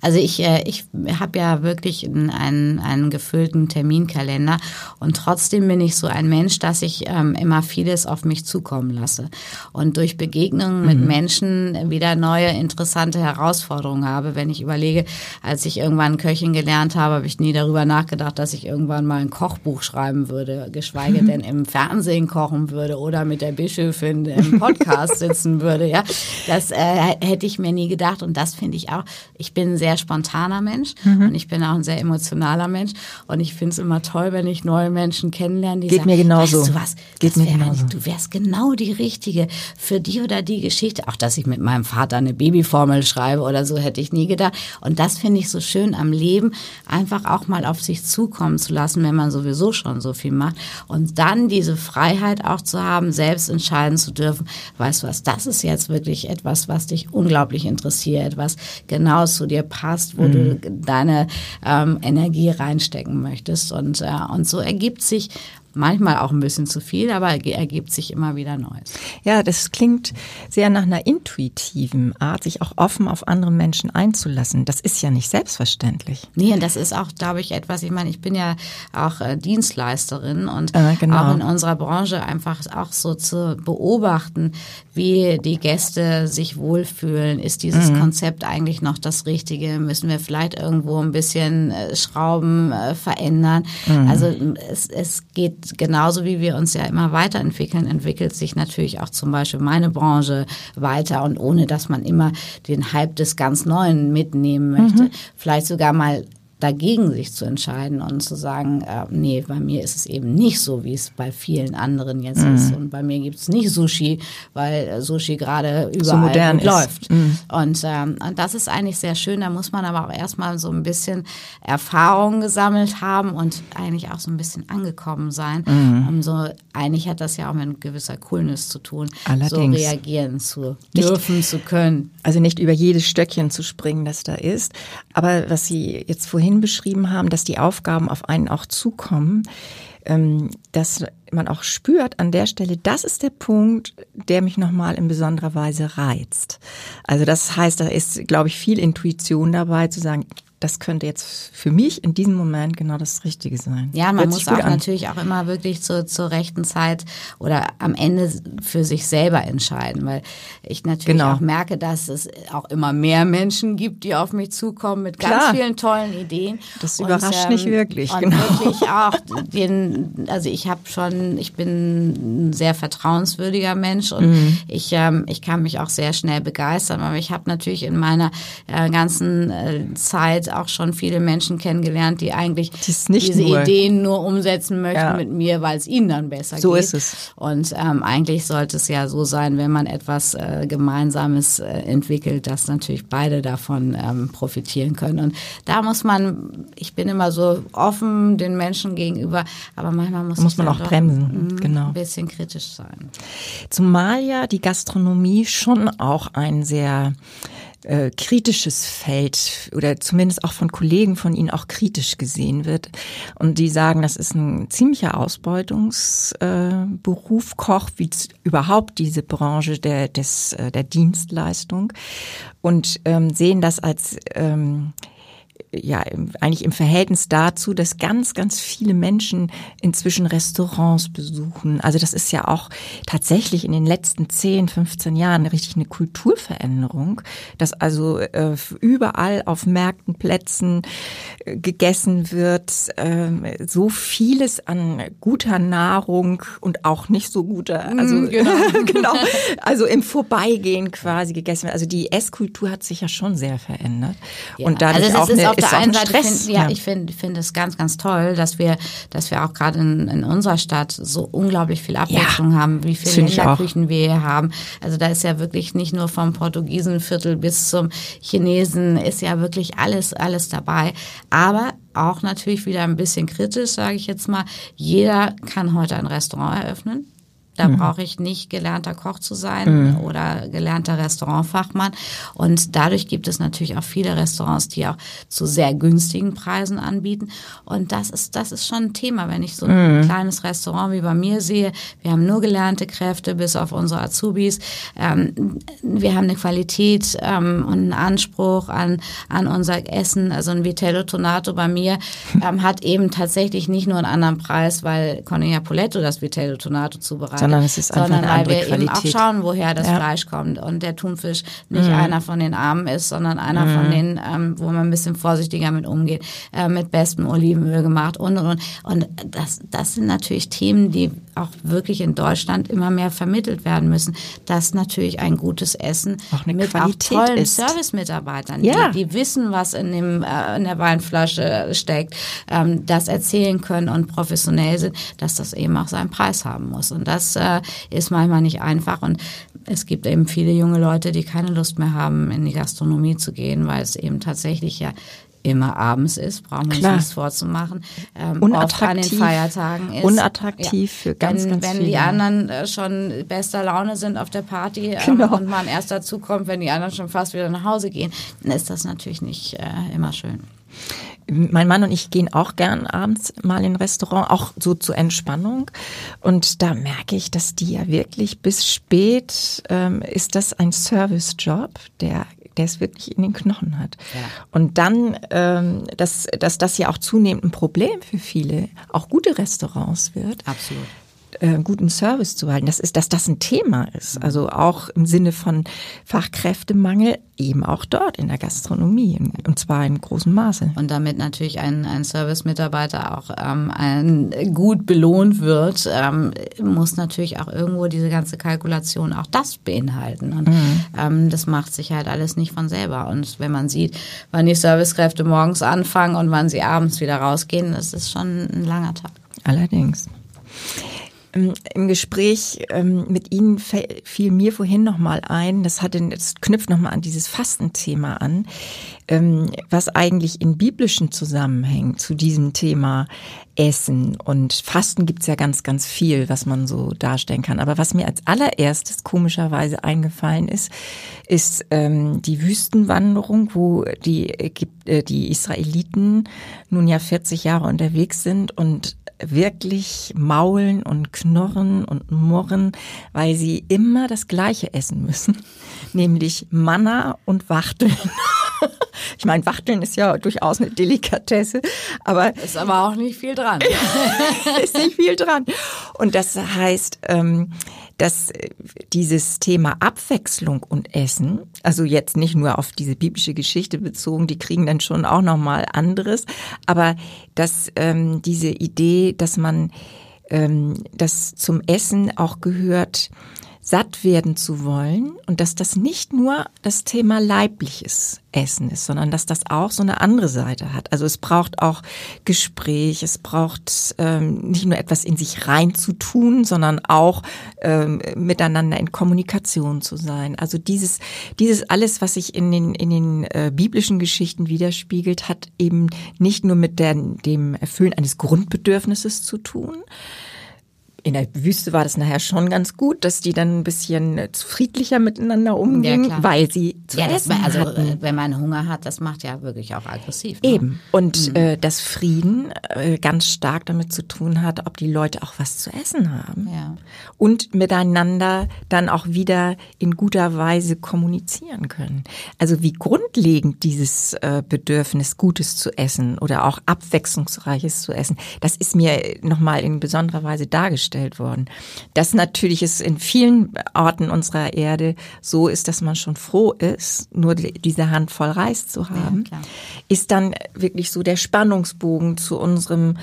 also ich, äh, ich habe ja wirklich einen, einen gefüllten Terminkalender und trotzdem bin ich so ein Mensch, dass ich ähm, immer vieles auf mich zukommen lasse und durch Begegnungen mhm. mit Menschen wieder neue interessante Herausforderungen habe. Wenn ich überlege, als ich irgendwann Köchin gelernt habe, habe ich nie darüber nachgedacht, dass ich irgendwann mal ein Kochbuch schreiben würde, geschweige mhm. denn im Fernsehen kochen würde oder mit der Bischöfin im Podcast sitzen würde. Ja, das äh, hätte ich mir nie gedacht und das finde ich auch. Ich bin ein sehr spontaner Mensch mhm. und ich bin auch ein sehr emotionaler Mensch und ich finde es immer toll, wenn ich neue Menschen kennenlerne, die Geht sagen, mir genauso. weißt du was, Geht mir genauso. du wärst genau die Richtige für die oder die Geschichte. Auch, dass ich mit meinem Vater eine Babyformel schreibe oder so, hätte ich nie gedacht. Und das finde ich so schön am Leben, einfach auch mal auf sich zukommen zu lassen, wenn man sowieso schon so viel macht. Und dann diese Freiheit auch zu haben, selbst entscheiden zu dürfen, weißt du was, das ist jetzt wirklich etwas, was dich unglaublich interessiert, was genau zu dir passt, wo mhm. du deine ähm, Energie reinstecken möchtest. Und, äh, und so ergibt sich manchmal auch ein bisschen zu viel, aber ergibt sich immer wieder Neues. Ja, das klingt sehr nach einer intuitiven Art, sich auch offen auf andere Menschen einzulassen. Das ist ja nicht selbstverständlich. Nee, und das ist auch, glaube ich, etwas, ich meine, ich bin ja auch äh, Dienstleisterin und äh, genau. auch in unserer Branche einfach auch so zu beobachten, wie die Gäste sich wohlfühlen. Ist dieses mhm. Konzept eigentlich noch das Richtige? Müssen wir vielleicht irgendwo ein bisschen äh, Schrauben äh, verändern? Mhm. Also es, es geht genauso wie wir uns ja immer weiterentwickeln, entwickelt sich natürlich auch zum Beispiel meine Branche weiter und ohne dass man immer den Hype des ganz Neuen mitnehmen möchte. Mhm. Vielleicht sogar mal dagegen sich zu entscheiden und zu sagen, äh, nee, bei mir ist es eben nicht so, wie es bei vielen anderen jetzt mhm. ist. Und bei mir gibt es nicht Sushi, weil Sushi gerade überall so läuft. Mhm. Und, ähm, und das ist eigentlich sehr schön. Da muss man aber auch erstmal so ein bisschen Erfahrung gesammelt haben und eigentlich auch so ein bisschen angekommen sein. Mhm. Um so, eigentlich hat das ja auch mit gewisser Coolness zu tun, Allerdings. so reagieren zu dürfen, nicht, zu können. Also nicht über jedes Stöckchen zu springen, das da ist. Aber was Sie jetzt vorhin vorhin beschrieben haben, dass die Aufgaben auf einen auch zukommen, ähm, dass man auch spürt an der Stelle, das ist der Punkt, der mich nochmal in besonderer Weise reizt. Also das heißt, da ist, glaube ich, viel Intuition dabei zu sagen, das könnte jetzt für mich in diesem Moment genau das Richtige sein. Ja, man muss auch an. natürlich auch immer wirklich zu, zur rechten Zeit oder am Ende für sich selber entscheiden, weil ich natürlich genau. auch merke, dass es auch immer mehr Menschen gibt, die auf mich zukommen mit ganz Klar. vielen tollen Ideen. Das überrascht und, ähm, nicht wirklich. Und genau. wirklich auch den, also ich habe schon, ich bin ein sehr vertrauenswürdiger Mensch und mhm. ich, ähm, ich kann mich auch sehr schnell begeistern, aber ich habe natürlich in meiner äh, ganzen äh, Zeit auch schon viele Menschen kennengelernt, die eigentlich diese nur. Ideen nur umsetzen möchten ja. mit mir, weil es ihnen dann besser so geht. So ist es. Und ähm, eigentlich sollte es ja so sein, wenn man etwas äh, Gemeinsames äh, entwickelt, dass natürlich beide davon ähm, profitieren können. Und da muss man, ich bin immer so offen den Menschen gegenüber, aber manchmal muss, muss man auch bremsen, mh, genau. ein bisschen kritisch sein. Zumal ja die Gastronomie schon auch ein sehr äh, kritisches Feld oder zumindest auch von Kollegen von Ihnen auch kritisch gesehen wird. Und die sagen, das ist ein ziemlicher Ausbeutungsberuf, äh, Koch, wie überhaupt diese Branche der, des, äh, der Dienstleistung und ähm, sehen das als ähm, ja eigentlich im Verhältnis dazu, dass ganz, ganz viele Menschen inzwischen Restaurants besuchen. Also das ist ja auch tatsächlich in den letzten 10, 15 Jahren richtig eine Kulturveränderung, dass also äh, überall auf Märkten, Plätzen äh, gegessen wird, äh, so vieles an guter Nahrung und auch nicht so guter, mm, also genau, genau also im Vorbeigehen quasi gegessen wird. Also die Esskultur hat sich ja schon sehr verändert ja, und dadurch also auch eine der einen Seite find, ja, ja, ich finde finde es ganz ganz toll, dass wir dass wir auch gerade in, in unserer Stadt so unglaublich viel Abwechslung ja, haben, wie viele Länderküchen wir hier haben. Also da ist ja wirklich nicht nur vom Portugiesenviertel bis zum Chinesen ist ja wirklich alles alles dabei, aber auch natürlich wieder ein bisschen kritisch, sage ich jetzt mal. Jeder kann heute ein Restaurant eröffnen. Da mhm. brauche ich nicht gelernter Koch zu sein mhm. oder gelernter Restaurantfachmann. Und dadurch gibt es natürlich auch viele Restaurants, die auch zu sehr günstigen Preisen anbieten. Und das ist, das ist schon ein Thema, wenn ich so ein mhm. kleines Restaurant wie bei mir sehe. Wir haben nur gelernte Kräfte, bis auf unsere Azubis. Ähm, wir haben eine Qualität ähm, und einen Anspruch an, an unser Essen. Also ein Vitello Tonato bei mir ähm, hat eben tatsächlich nicht nur einen anderen Preis, weil Cornelia Poletto das Vitello Tonato zubereitet sondern es ist einfach sondern weil wir Qualität. eben auch schauen, woher das ja. Fleisch kommt und der Thunfisch nicht mhm. einer von den Armen ist, sondern einer mhm. von denen, ähm, wo man ein bisschen vorsichtiger mit umgeht, äh, mit bestem Olivenöl gemacht und und und. Und das, das sind natürlich Themen, die auch wirklich in Deutschland immer mehr vermittelt werden müssen, dass natürlich ein gutes Essen auch mit Qualität auch tollen. Service-Mitarbeitern, ja. die, die wissen, was in, dem, äh, in der Weinflasche steckt, ähm, das erzählen können und professionell sind, dass das eben auch seinen Preis haben muss. Und das äh, ist manchmal nicht einfach. Und es gibt eben viele junge Leute, die keine Lust mehr haben, in die Gastronomie zu gehen, weil es eben tatsächlich ja immer abends ist, brauchen wir uns nichts vorzumachen. Ähm, Unattraktiv, an den Feiertagen ist. Unattraktiv ja. für ganz, wenn, ganz Wenn viele. die anderen äh, schon bester Laune sind auf der Party ähm, genau. und man erst dazu kommt, wenn die anderen schon fast wieder nach Hause gehen, dann ist das natürlich nicht äh, immer schön. Mein Mann und ich gehen auch gern abends mal in ein Restaurant, auch so zur Entspannung. Und da merke ich, dass die ja wirklich bis spät ähm, ist das ein Servicejob, der der es wirklich in den Knochen hat. Ja. Und dann, ähm, dass, dass das ja auch zunehmend ein Problem für viele, auch gute Restaurants wird. Absolut äh, guten Service zu halten. Das ist, dass das ein Thema ist. Also auch im Sinne von Fachkräftemangel eben auch dort in der Gastronomie und zwar in großem Maße. Und damit natürlich ein, ein Service-Mitarbeiter auch ähm, ein, gut belohnt wird, ähm, muss natürlich auch irgendwo diese ganze Kalkulation auch das beinhalten. Und mhm. ähm, das macht sich halt alles nicht von selber. Und wenn man sieht, wann die Servicekräfte morgens anfangen und wann sie abends wieder rausgehen, das ist schon ein langer Tag. Allerdings. Ähm, Im Gespräch ähm, mit Ihnen fiel mir vorhin noch mal ein, das hat das knüpft noch mal an dieses Fastenthema an, ähm, was eigentlich in biblischen Zusammenhängen zu diesem Thema Essen und Fasten gibt's ja ganz, ganz viel, was man so darstellen kann. Aber was mir als allererstes komischerweise eingefallen ist, ist die Wüstenwanderung, wo die, äh, die Israeliten nun ja 40 Jahre unterwegs sind und wirklich maulen und knurren und murren, weil sie immer das Gleiche essen müssen, nämlich Manna und Wachteln. Ich meine, Wachteln ist ja durchaus eine Delikatesse, aber ist aber auch nicht viel dran. ist nicht viel dran. Und das heißt, ähm, dass äh, dieses Thema Abwechslung und Essen, also jetzt nicht nur auf diese biblische Geschichte bezogen, die kriegen dann schon auch noch mal anderes, aber dass ähm, diese Idee, dass man ähm, das zum Essen auch gehört, satt werden zu wollen und dass das nicht nur das Thema leibliches Essen ist, sondern dass das auch so eine andere Seite hat. Also es braucht auch Gespräch, es braucht ähm, nicht nur etwas in sich rein zu tun, sondern auch ähm, miteinander in Kommunikation zu sein. Also dieses, dieses alles, was sich in den, in den äh, biblischen Geschichten widerspiegelt, hat eben nicht nur mit der, dem Erfüllen eines Grundbedürfnisses zu tun, in der Wüste war das nachher schon ganz gut, dass die dann ein bisschen äh, friedlicher miteinander umgingen, ja, weil sie zu ja, essen also hatten. Äh, wenn man Hunger hat, das macht ja wirklich auch aggressiv. Ne? Eben. Und mhm. äh, dass Frieden äh, ganz stark damit zu tun hat, ob die Leute auch was zu essen haben. Ja. Und miteinander dann auch wieder in guter Weise kommunizieren können. Also wie grundlegend dieses äh, Bedürfnis, Gutes zu essen oder auch Abwechslungsreiches zu essen, das ist mir nochmal in besonderer Weise dargestellt hergestellt worden. Das natürlich ist in vielen Orten unserer Erde so ist, dass man schon froh ist, nur diese Handvoll Reis zu haben, ja, ist dann wirklich so der Spannungsbogen zu unserem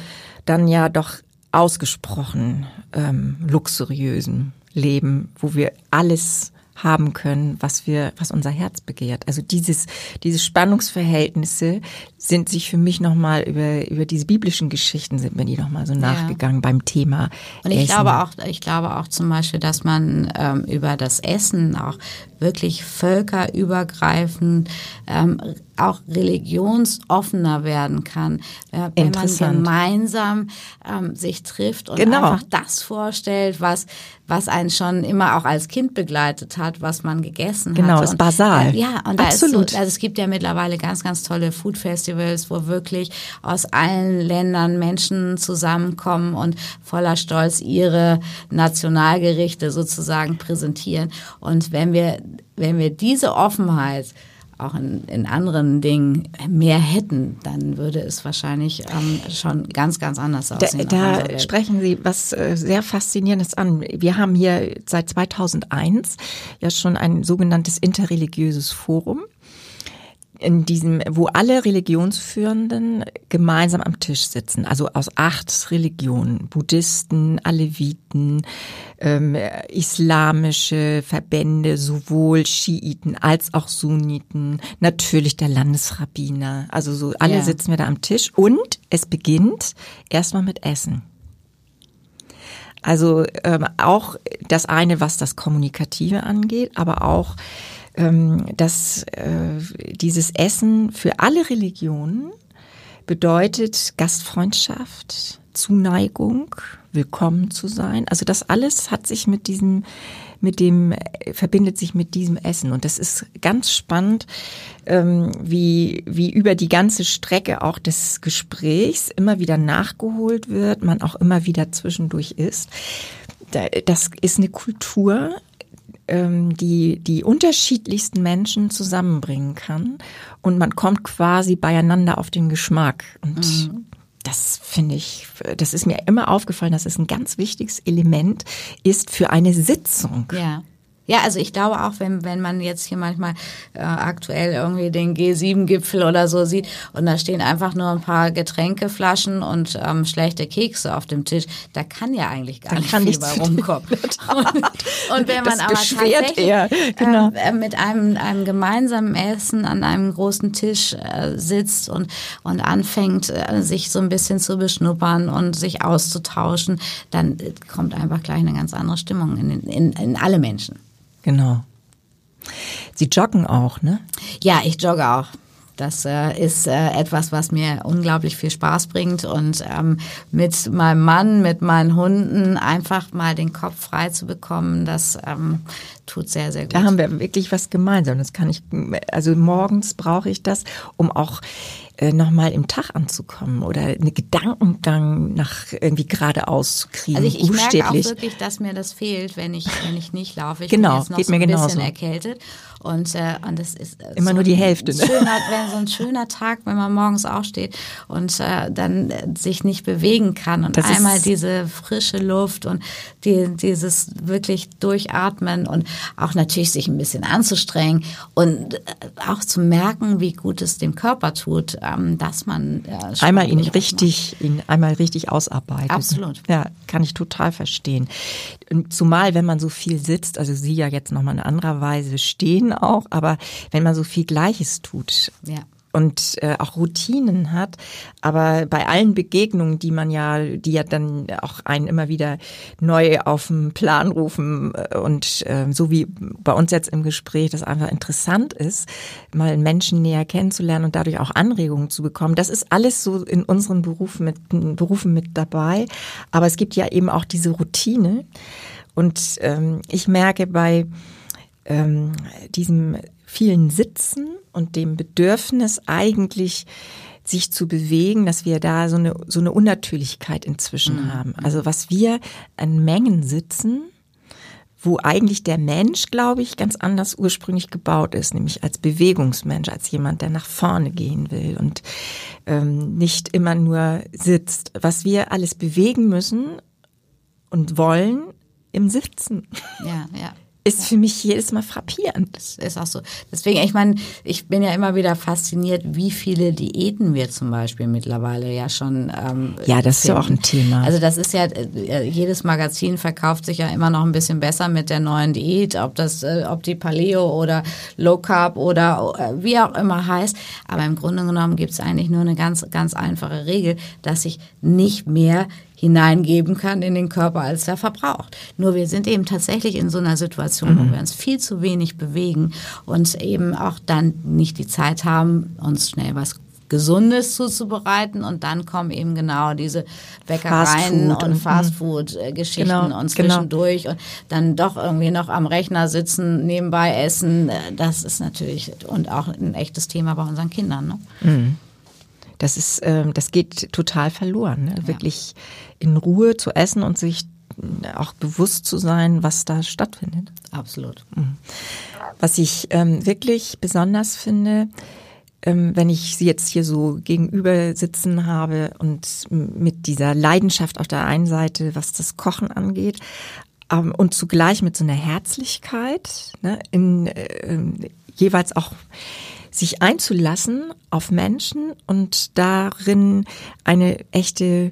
dann ja doch ausgesprochen ähm, luxuriösen Leben, wo wir alles haben können, was wir, was unser Herz begehrt. Also dieses, diese Spannungsverhältnisse sind sich für mich nochmal über, über diese biblischen Geschichten sind mir die nochmal so nachgegangen beim Thema. Und ich Essen. glaube auch, ich glaube auch zum Beispiel, dass man ähm, über das Essen auch wirklich völkerübergreifend ähm, auch religionsoffener werden kann, äh, wenn man gemeinsam ähm, sich trifft und genau. einfach das vorstellt, was was einen schon immer auch als Kind begleitet hat, was man gegessen hat. Genau, ist basal. Äh, ja, und Absolut. so, also es gibt ja mittlerweile ganz, ganz tolle Food Festivals, wo wirklich aus allen Ländern Menschen zusammenkommen und voller Stolz ihre Nationalgerichte sozusagen präsentieren. Und wenn wir, wenn wir diese Offenheit auch in, in anderen Dingen mehr hätten, dann würde es wahrscheinlich ähm, schon ganz, ganz anders aussehen. Da, da sprechen Sie was äh, sehr Faszinierendes an. Wir haben hier seit 2001 ja schon ein sogenanntes interreligiöses Forum in diesem, wo alle Religionsführenden gemeinsam am Tisch sitzen, also aus acht Religionen, Buddhisten, Aleviten, ähm, islamische Verbände, sowohl Schiiten als auch Sunniten, natürlich der Landesrabbiner, also so alle ja. sitzen wir da am Tisch und es beginnt erstmal mit Essen. Also ähm, auch das eine, was das Kommunikative angeht, aber auch dass äh, dieses Essen für alle Religionen bedeutet Gastfreundschaft, Zuneigung, willkommen zu sein. Also das alles hat sich mit diesem, mit dem, verbindet sich mit diesem Essen. Und das ist ganz spannend, ähm, wie, wie über die ganze Strecke auch des Gesprächs immer wieder nachgeholt wird, man auch immer wieder zwischendurch isst. Das ist eine Kultur, ähm, die die unterschiedlichsten Menschen zusammenbringen kann und man kommt quasi beieinander auf den Geschmack und mhm. Das finde ich, das ist mir immer aufgefallen, dass es ein ganz wichtiges Element ist für eine Sitzung. Ja. Ja, also ich glaube auch, wenn, wenn man jetzt hier manchmal äh, aktuell irgendwie den G7-Gipfel oder so sieht und da stehen einfach nur ein paar Getränkeflaschen und ähm, schlechte Kekse auf dem Tisch, da kann ja eigentlich gar da nicht viel bei rumkommen. und, und, wenn man aber tatsächlich eher, genau. äh, mit einem, einem gemeinsamen Essen an einem großen Tisch äh, sitzt und, und anfängt, äh, sich so ein bisschen zu beschnuppern und sich auszutauschen, dann äh, kommt einfach gleich eine ganz andere Stimmung in, in, in alle Menschen. Genau. Sie joggen auch, ne? Ja, ich jogge auch. Das äh, ist äh, etwas, was mir unglaublich viel Spaß bringt und ähm, mit meinem Mann, mit meinen Hunden einfach mal den Kopf frei zu bekommen, das ähm, tut sehr, sehr gut. Da haben wir wirklich was gemeinsam. Das kann ich, also morgens brauche ich das, um auch nochmal im Tag anzukommen oder einen Gedankengang nach irgendwie geradeaus zu kriegen. Also ich, ich merke auch wirklich, dass mir das fehlt, wenn ich, wenn ich nicht laufe. Ich genau, bin jetzt noch geht so mir ein genauso. bisschen erkältet und, äh, und das ist äh, immer so nur die Hälfte. Ne? Schöner, wenn so ein schöner Tag, wenn man morgens aufsteht und äh, dann äh, sich nicht bewegen kann und das einmal diese frische Luft und die, dieses wirklich durchatmen und auch natürlich sich ein bisschen anzustrengen und äh, auch zu merken, wie gut es dem Körper tut, ähm, dass man äh, einmal ihn richtig, ihn einmal richtig ausarbeitet. Absolut. Ja, kann ich total verstehen. Zumal, wenn man so viel sitzt, also Sie ja jetzt nochmal in anderer Weise stehen auch, aber wenn man so viel Gleiches tut. Ja und äh, auch Routinen hat. Aber bei allen Begegnungen, die man ja, die ja dann auch einen immer wieder neu auf den Plan rufen äh, und äh, so wie bei uns jetzt im Gespräch, das einfach interessant ist, mal Menschen näher kennenzulernen und dadurch auch Anregungen zu bekommen. Das ist alles so in unseren Berufen mit, Berufen mit dabei. Aber es gibt ja eben auch diese Routine. Und ähm, ich merke bei ähm, diesem vielen Sitzen und dem Bedürfnis eigentlich sich zu bewegen, dass wir da so eine, so eine Unnatürlichkeit inzwischen mhm. haben. Also was wir an Mengen sitzen, wo eigentlich der Mensch, glaube ich, ganz anders ursprünglich gebaut ist, nämlich als Bewegungsmensch, als jemand, der nach vorne gehen will und ähm, nicht immer nur sitzt. Was wir alles bewegen müssen und wollen im Sitzen. Ja, ja ist für mich jedes Mal frappierend. Das ist auch so. Deswegen, ich meine, ich bin ja immer wieder fasziniert, wie viele Diäten wir zum Beispiel mittlerweile ja schon. Ähm, ja, das finden. ist ja auch ein Thema. Also das ist ja äh, jedes Magazin verkauft sich ja immer noch ein bisschen besser mit der neuen Diät, ob das, äh, ob die Paleo oder Low Carb oder äh, wie auch immer heißt. Aber im Grunde genommen gibt es eigentlich nur eine ganz, ganz einfache Regel, dass ich nicht mehr hineingeben kann in den Körper, als er verbraucht. Nur wir sind eben tatsächlich in so einer Situation, mhm. wo wir uns viel zu wenig bewegen und eben auch dann nicht die Zeit haben, uns schnell was Gesundes zuzubereiten und dann kommen eben genau diese Bäckereien Fast und Fastfood-Geschichten genau, und genau. zwischendurch genau. und dann doch irgendwie noch am Rechner sitzen, nebenbei essen. Das ist natürlich und auch ein echtes Thema bei unseren Kindern. Ne? Mhm. Das ist, ähm, das geht total verloren. Ne? Ja. Wirklich in Ruhe zu essen und sich auch bewusst zu sein, was da stattfindet. Absolut. Mhm. Was ich ähm, wirklich besonders finde, ähm, wenn ich sie jetzt hier so gegenüber sitzen habe und mit dieser Leidenschaft auf der einen Seite, was das Kochen angeht, ähm, und zugleich mit so einer Herzlichkeit, ne, in, äh, jeweils auch sich einzulassen auf Menschen und darin eine echte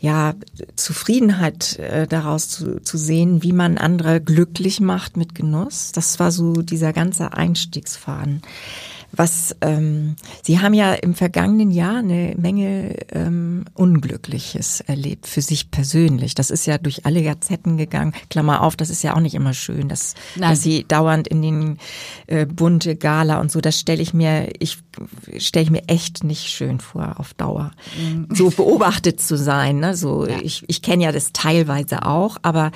ja, Zufriedenheit äh, daraus zu, zu sehen, wie man andere glücklich macht mit Genuss. Das war so dieser ganze Einstiegsfaden. Was ähm, Sie haben ja im vergangenen Jahr eine Menge ähm, Unglückliches erlebt für sich persönlich. Das ist ja durch alle Gazetten gegangen. Klammer auf, das ist ja auch nicht immer schön, dass, dass Sie dauernd in den äh, bunte Gala und so. Das stelle ich mir, ich stelle ich mir echt nicht schön vor auf Dauer. Mhm. So beobachtet zu sein. Ne? So ja. ich, ich kenne ja das teilweise auch, aber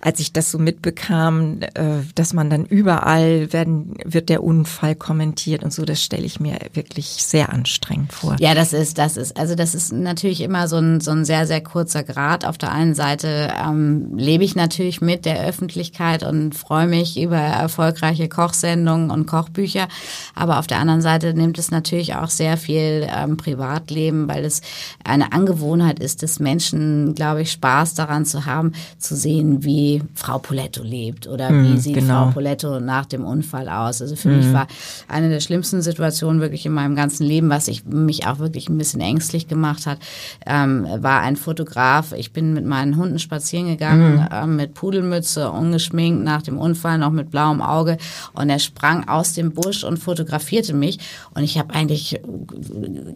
als ich das so mitbekam, äh, dass man dann überall werden wird der Unfall kommentiert und so so, das stelle ich mir wirklich sehr anstrengend vor. Ja, das ist, das ist, also das ist natürlich immer so ein, so ein sehr, sehr kurzer Grad. Auf der einen Seite ähm, lebe ich natürlich mit der Öffentlichkeit und freue mich über erfolgreiche Kochsendungen und Kochbücher. Aber auf der anderen Seite nimmt es natürlich auch sehr viel ähm, Privatleben, weil es eine Angewohnheit ist des Menschen, glaube ich, Spaß daran zu haben, zu sehen, wie Frau Poletto lebt oder wie mm, sieht genau. Frau Poletto nach dem Unfall aus. Also für mm. mich war eine der schlimmsten schlimmsten Situationen wirklich in meinem ganzen Leben, was ich mich auch wirklich ein bisschen ängstlich gemacht hat, ähm, war ein Fotograf. Ich bin mit meinen Hunden spazieren gegangen, mhm. äh, mit Pudelmütze, ungeschminkt, nach dem Unfall noch mit blauem Auge und er sprang aus dem Busch und fotografierte mich und ich habe eigentlich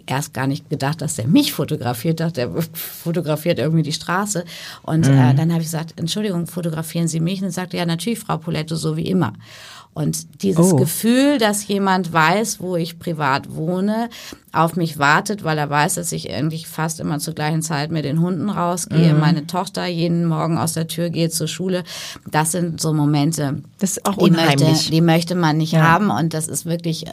erst gar nicht gedacht, dass er mich fotografiert, dachte, er fotografiert irgendwie die Straße und äh, mhm. äh, dann habe ich gesagt, Entschuldigung, fotografieren Sie mich? Und er sagte, ja natürlich, Frau Poletto, so wie immer. Und dieses oh. Gefühl, dass jemand weiß, wo ich privat wohne, auf mich wartet, weil er weiß, dass ich eigentlich fast immer zur gleichen Zeit mit den Hunden rausgehe, mhm. meine Tochter jeden Morgen aus der Tür geht zur Schule, das sind so Momente, das ist auch die, möchte, die möchte man nicht ja. haben und das ist wirklich äh,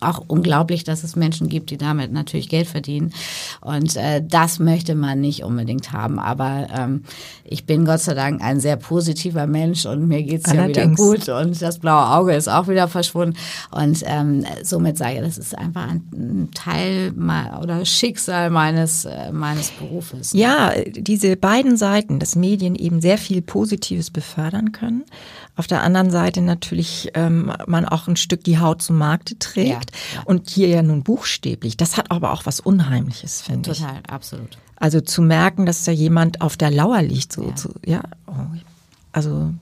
auch unglaublich, dass es Menschen gibt, die damit natürlich Geld verdienen. Und äh, das möchte man nicht unbedingt haben. Aber ähm, ich bin Gott sei Dank ein sehr positiver Mensch und mir geht's ja wieder gut und das blaue Auge ist auch wieder verschwunden. Und ähm, somit sage ich, das ist einfach ein Teil oder Schicksal meines, äh, meines Berufes. Ja, diese beiden Seiten, dass Medien eben sehr viel Positives befördern können. Auf der anderen Seite natürlich ähm, man auch ein Stück die Haut zum Markte trägt. Ja. Und hier ja nun buchstäblich. Das hat aber auch was Unheimliches, finde ich. Total, absolut. Also zu merken, dass da jemand auf der Lauer liegt, so, ja, so, ja oh, also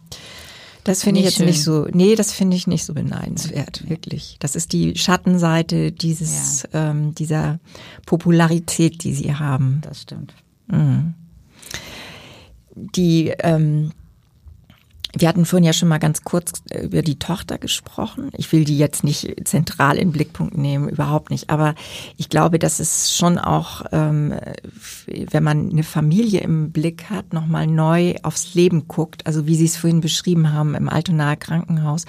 das finde ich jetzt schön. nicht so, nee, das finde ich nicht so beneidenswert, nee. wirklich. Das ist die Schattenseite dieses, ja. ähm, dieser Popularität, die sie haben. Das stimmt. Mhm. Die, ähm, wir hatten vorhin ja schon mal ganz kurz äh, über die Tochter gesprochen. Ich will die jetzt nicht zentral in den Blickpunkt nehmen, überhaupt nicht. Aber ich glaube, dass es schon auch, ähm, wenn man eine Familie im Blick hat, nochmal neu aufs Leben guckt. Also wie Sie es vorhin beschrieben haben im Altonaer Krankenhaus,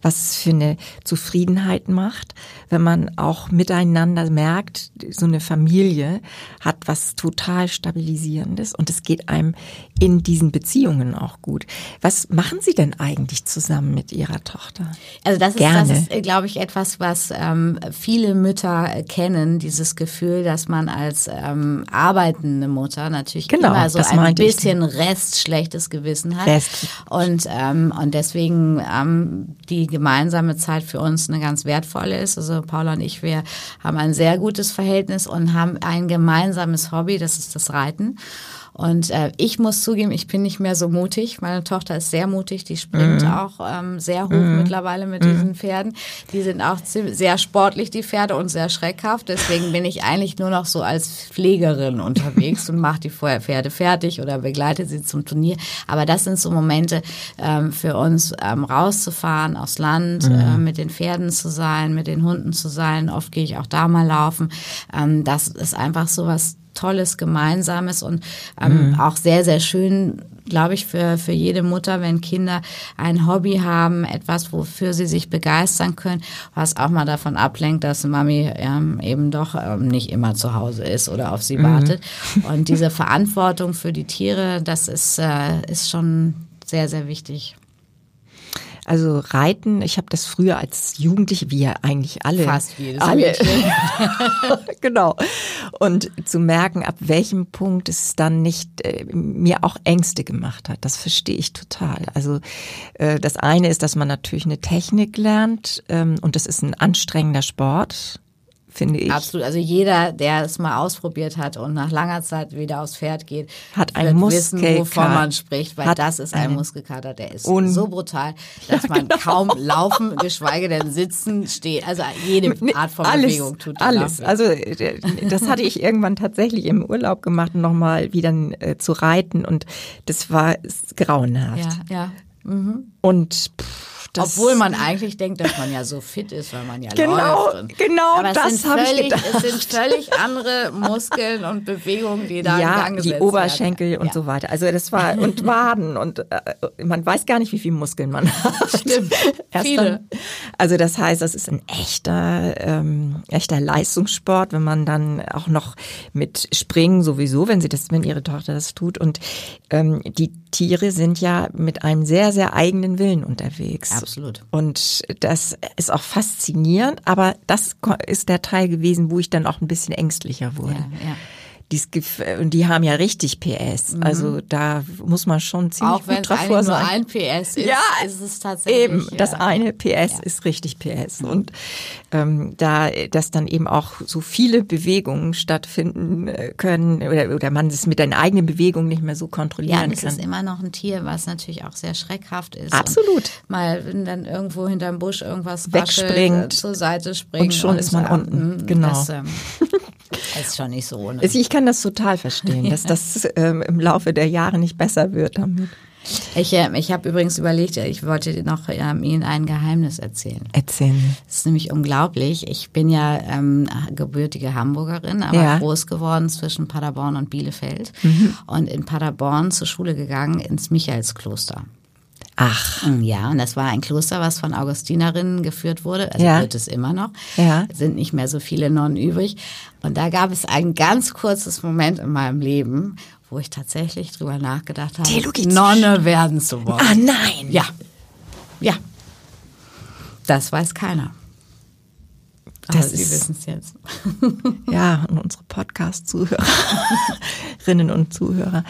was es für eine Zufriedenheit macht, wenn man auch miteinander merkt, so eine Familie hat was total Stabilisierendes und es geht einem in diesen Beziehungen auch gut. Was macht machen Sie denn eigentlich zusammen mit Ihrer Tochter? Also das ist, Gerne. das ist, glaube ich, etwas, was ähm, viele Mütter kennen, dieses Gefühl, dass man als ähm, arbeitende Mutter natürlich genau, immer so ein bisschen Rest schlechtes Gewissen hat. Rest. Und, ähm, und deswegen ähm, die gemeinsame Zeit für uns eine ganz wertvolle ist. Also Paula und ich, wir haben ein sehr gutes Verhältnis und haben ein gemeinsames Hobby, das ist das Reiten. Und äh, ich muss zugeben, ich bin nicht mehr so mutig. Meine Tochter ist sehr mutig, die springt Mhm. auch ähm, sehr hoch mittlerweile mit diesen Pferden. Die sind auch sehr sportlich, die Pferde, und sehr schreckhaft. Deswegen bin ich eigentlich nur noch so als Pflegerin unterwegs und mache die Pferde fertig oder begleite sie zum Turnier. Aber das sind so Momente ähm, für uns, ähm, rauszufahren aufs Land, äh, mit den Pferden zu sein, mit den Hunden zu sein. Oft gehe ich auch da mal laufen. Ähm, das ist einfach so was Tolles, Gemeinsames und ähm, auch sehr, sehr schön, glaube ich, für, für jede Mutter, wenn Kinder ein Hobby haben, etwas, wofür sie sich begeistern können, was auch mal davon ablenkt, dass Mami ähm, eben doch ähm, nicht immer zu Hause ist oder auf sie wartet. Und diese Verantwortung für die Tiere, das ist, äh, ist schon sehr, sehr wichtig. Also Reiten, ich habe das früher als Jugendliche, wie ja eigentlich alle. Fast jedes alle. Genau. Und zu merken, ab welchem Punkt es dann nicht äh, mir auch Ängste gemacht hat, das verstehe ich total. Also äh, das eine ist, dass man natürlich eine Technik lernt ähm, und das ist ein anstrengender Sport, finde ich. Absolut. Also jeder, der es mal ausprobiert hat und nach langer Zeit wieder aufs Pferd geht, Hat einen wird wissen, wovon Muskelkater. man spricht, weil Hat das ist ein Muskelkater, der ist so brutal, dass man genau. kaum laufen, geschweige denn sitzen, stehen. Also jede Art von alles, Bewegung tut alles. weh. Also äh, das hatte ich irgendwann tatsächlich im Urlaub gemacht, nochmal wieder äh, zu reiten und das war grauenhaft. ja, ja. Und pff, das, Obwohl man eigentlich denkt, dass man ja so fit ist, weil man ja Genau, läuft. Genau, es das sind hab ich gedacht. Es sind völlig andere Muskeln und Bewegungen, die da in ja, Gang gesetzt die werden. Oberschenkel und Ja. so weiter. Also das war und Waden und äh, man weiß gar nicht, wie viel Muskeln man hat. Stimmt, Erst viele. Dann, also das heißt, das ist ein echter, ähm, echter Leistungssport, wenn man dann auch noch mit Springen sowieso, wenn sie das, wenn ihre Tochter das tut und ähm, die Tiere sind ja mit einem sehr, sehr eigenen Willen unterwegs. Absolut. Und das ist auch faszinierend, aber das ist der Teil gewesen, wo ich dann auch ein bisschen ängstlicher wurde. Ja, ja. Dies Und die haben ja richtig PS. Also da muss man schon ziemlich Mhm. Auch wenn gut es davor eigentlich nur sein. ein PS ist, Ja, ist es tatsächlich. Eben, das ja. eine PS ist richtig PS. Und ähm, da, dass dann eben auch so viele Bewegungen stattfinden äh, können oder, oder man es mit den eigenen Bewegungen nicht mehr so Ja, kontrollieren und es kann. ist immer noch ein Tier, was natürlich auch sehr schreckhaft ist. Absolut. Und mal, wenn dann irgendwo hinterm Busch irgendwas Wegspringt. raschelt, äh, zur Seite springt. Und schon ist man unten. ähm, Genau. Das ähm, ist schon nicht so ohne. Also ich kann das total verstehen, dass das ähm, im Laufe der Jahre nicht besser wird damit. Ich, äh, ich habe übrigens überlegt, äh, ich wollte noch ähm, Ihnen ein Geheimnis erzählen. Erzählen. Das ist nämlich unglaublich. Ich bin ja ähm, gebürtige Hamburgerin, aber Ja. groß geworden zwischen Paderborn und Bielefeld. Mhm. Und in Paderborn zur Schule gegangen ins Michaelskloster. Ach, Ja, und das war ein Kloster, was von Augustinerinnen geführt wurde. Also Ja. wird es immer noch. Ja. Es sind nicht mehr so viele Nonnen übrig. Und da gab es ein ganz kurzes Moment in meinem Leben, wo ich tatsächlich drüber nachgedacht habe, Theologie Nonne werden zu wollen. ah nein. Ja. Ja. Das weiß keiner. Aber Das Sie wissen es jetzt. Ja, und unsere Podcast-Zuhörerinnen und Zuhörer.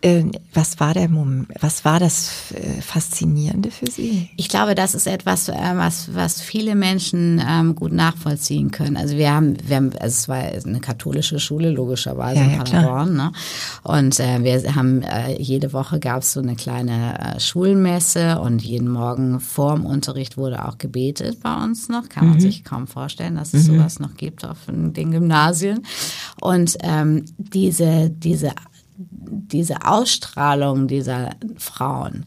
Äh, Was war der Moment, was war das äh, Faszinierende für Sie? Ich glaube, das ist etwas, äh, was, was viele Menschen ähm, gut nachvollziehen können. Also wir haben, wir haben, also es war eine katholische Schule, logischerweise Ja, in ja. Paderborn. Ne? Und äh, wir haben, äh, jede Woche gab es so eine kleine äh, Schulmesse und jeden Morgen vorm Unterricht wurde auch gebetet bei uns noch. Kann Mhm. man sich kaum vorstellen, dass es sowas noch gibt auf den Gymnasien. Und ähm, diese, diese diese Ausstrahlung dieser Frauen,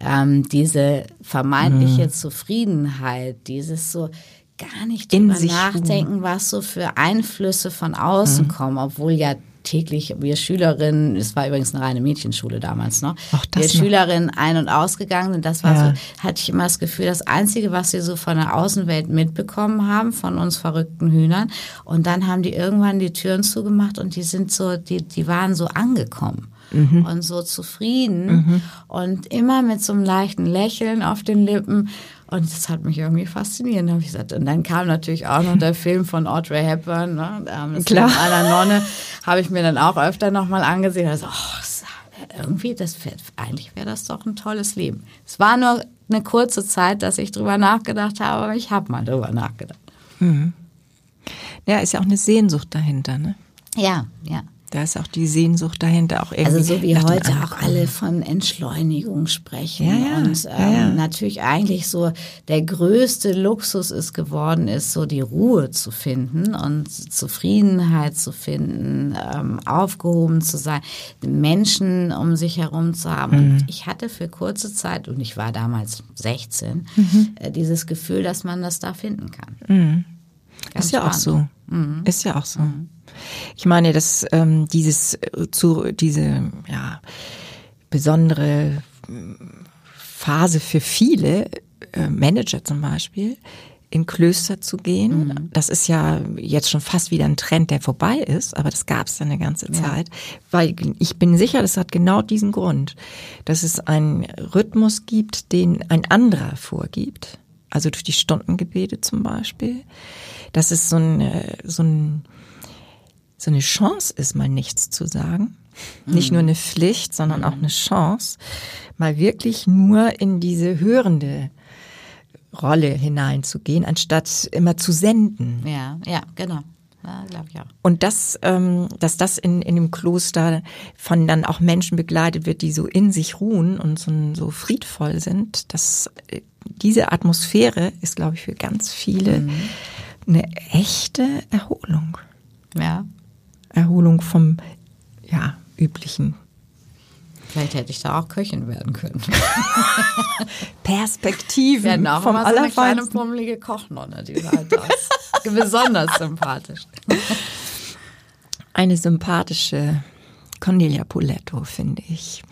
ähm, diese vermeintliche Zufriedenheit, dieses so gar nicht drüber nachdenken, was so für Einflüsse von außen kommen, obwohl ja täglich wir Schülerinnen, es war übrigens eine reine Mädchenschule damals noch, Ach, das wir noch. Schülerinnen ein- und ausgegangen und das war Ja. so, hatte ich immer das Gefühl, das Einzige, was sie so von der Außenwelt mitbekommen haben, von uns verrückten Hühnern und dann haben die irgendwann die Türen zugemacht und die sind so, die, die waren so angekommen. Und so zufrieden und immer mit so einem leichten Lächeln auf den Lippen. Und das hat mich irgendwie fasziniert, habe ich gesagt. Und dann kam natürlich auch noch der Film von Audrey Hepburn, ne? ähm, Klar. Einer Nonne, habe ich mir dann auch öfter nochmal angesehen. Also, oh, irgendwie, das wär, eigentlich wäre das doch ein tolles Leben. Es war nur eine kurze Zeit, dass ich drüber nachgedacht habe, aber ich habe mal drüber nachgedacht. Ja, ist ja auch eine Sehnsucht dahinter, ne? Ja, ja. Da ist auch die Sehnsucht dahinter auch irgendwie. Also so wie heute auch alle von Entschleunigung sprechen Ja, ja, und ähm, ja, natürlich eigentlich so der größte Luxus ist geworden ist, so die Ruhe zu finden und Zufriedenheit zu finden, ähm, aufgehoben zu sein, Menschen um sich herum zu haben. Mhm. Und ich hatte für kurze Zeit, und ich war damals 16, Mhm. äh, dieses Gefühl, dass man das da finden kann. Ganz Ist ja auch spannend. So. Ist ja auch so. Ich meine, dass ähm, dieses äh, zu diese ja besondere ähm, Phase für viele äh, Manager zum Beispiel in Klöster zu gehen, das ist ja jetzt schon fast wieder ein Trend, der vorbei ist, aber das gab es dann eine ganze Zeit, weil ich bin sicher, das hat genau diesen Grund, dass es einen Rhythmus gibt, den ein anderer vorgibt, also durch die Stundengebete zum Beispiel, dass es so, ein, äh, so, ein, so eine Chance ist, mal nichts zu sagen. Nicht nur eine Pflicht, sondern auch eine Chance, mal wirklich nur in diese hörende Rolle hineinzugehen, anstatt immer zu senden. Ja, ja, genau. Ja, glaube ich auch. Und das, ähm, dass das in, in dem Kloster von dann auch Menschen begleitet wird, die so in sich ruhen und so, so friedvoll sind, dass äh, diese Atmosphäre ist, glaube ich, für ganz viele eine echte Erholung. Ja. Erholung vom ja, üblichen Vielleicht hätte ich da auch Köchin werden können. Perspektiven hatten auch vom immer so eine kleine Allerfeinsten. pummelige Kochnonne, die war halt das. besonders sympathisch. Eine sympathische Cornelia Poletto, finde ich.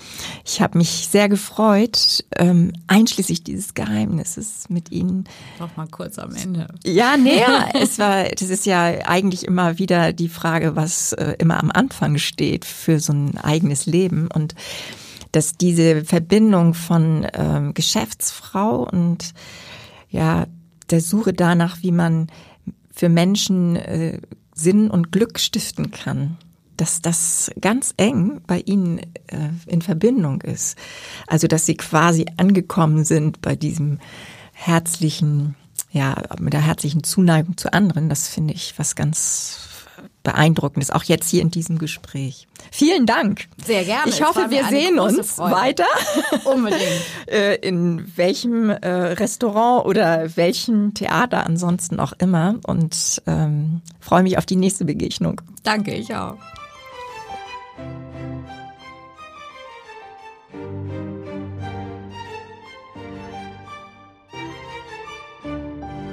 Ich habe mich sehr gefreut, ähm, einschließlich dieses Geheimnisses mit Ihnen. Doch mal kurz am Ende. Ja, näher. es war, das ist ja eigentlich immer wieder die Frage, was äh, immer am Anfang steht für so ein eigenes Leben und dass diese Verbindung von ähm, Geschäftsfrau und ja der Suche danach, wie man für Menschen äh, Sinn und Glück stiften kann, dass das ganz eng bei Ihnen äh, in Verbindung ist. Also dass Sie quasi angekommen sind bei diesem herzlichen, ja, mit der herzlichen Zuneigung zu anderen. Das finde ich was ganz beeindruckendes, auch jetzt hier in diesem Gespräch. Vielen Dank. Sehr gerne. Ich hoffe, wir sehen uns Freude. weiter. Unbedingt. Äh, in welchem äh, Restaurant oder welchem Theater ansonsten auch immer und ähm, freue mich auf die nächste Begegnung. Danke, ich auch.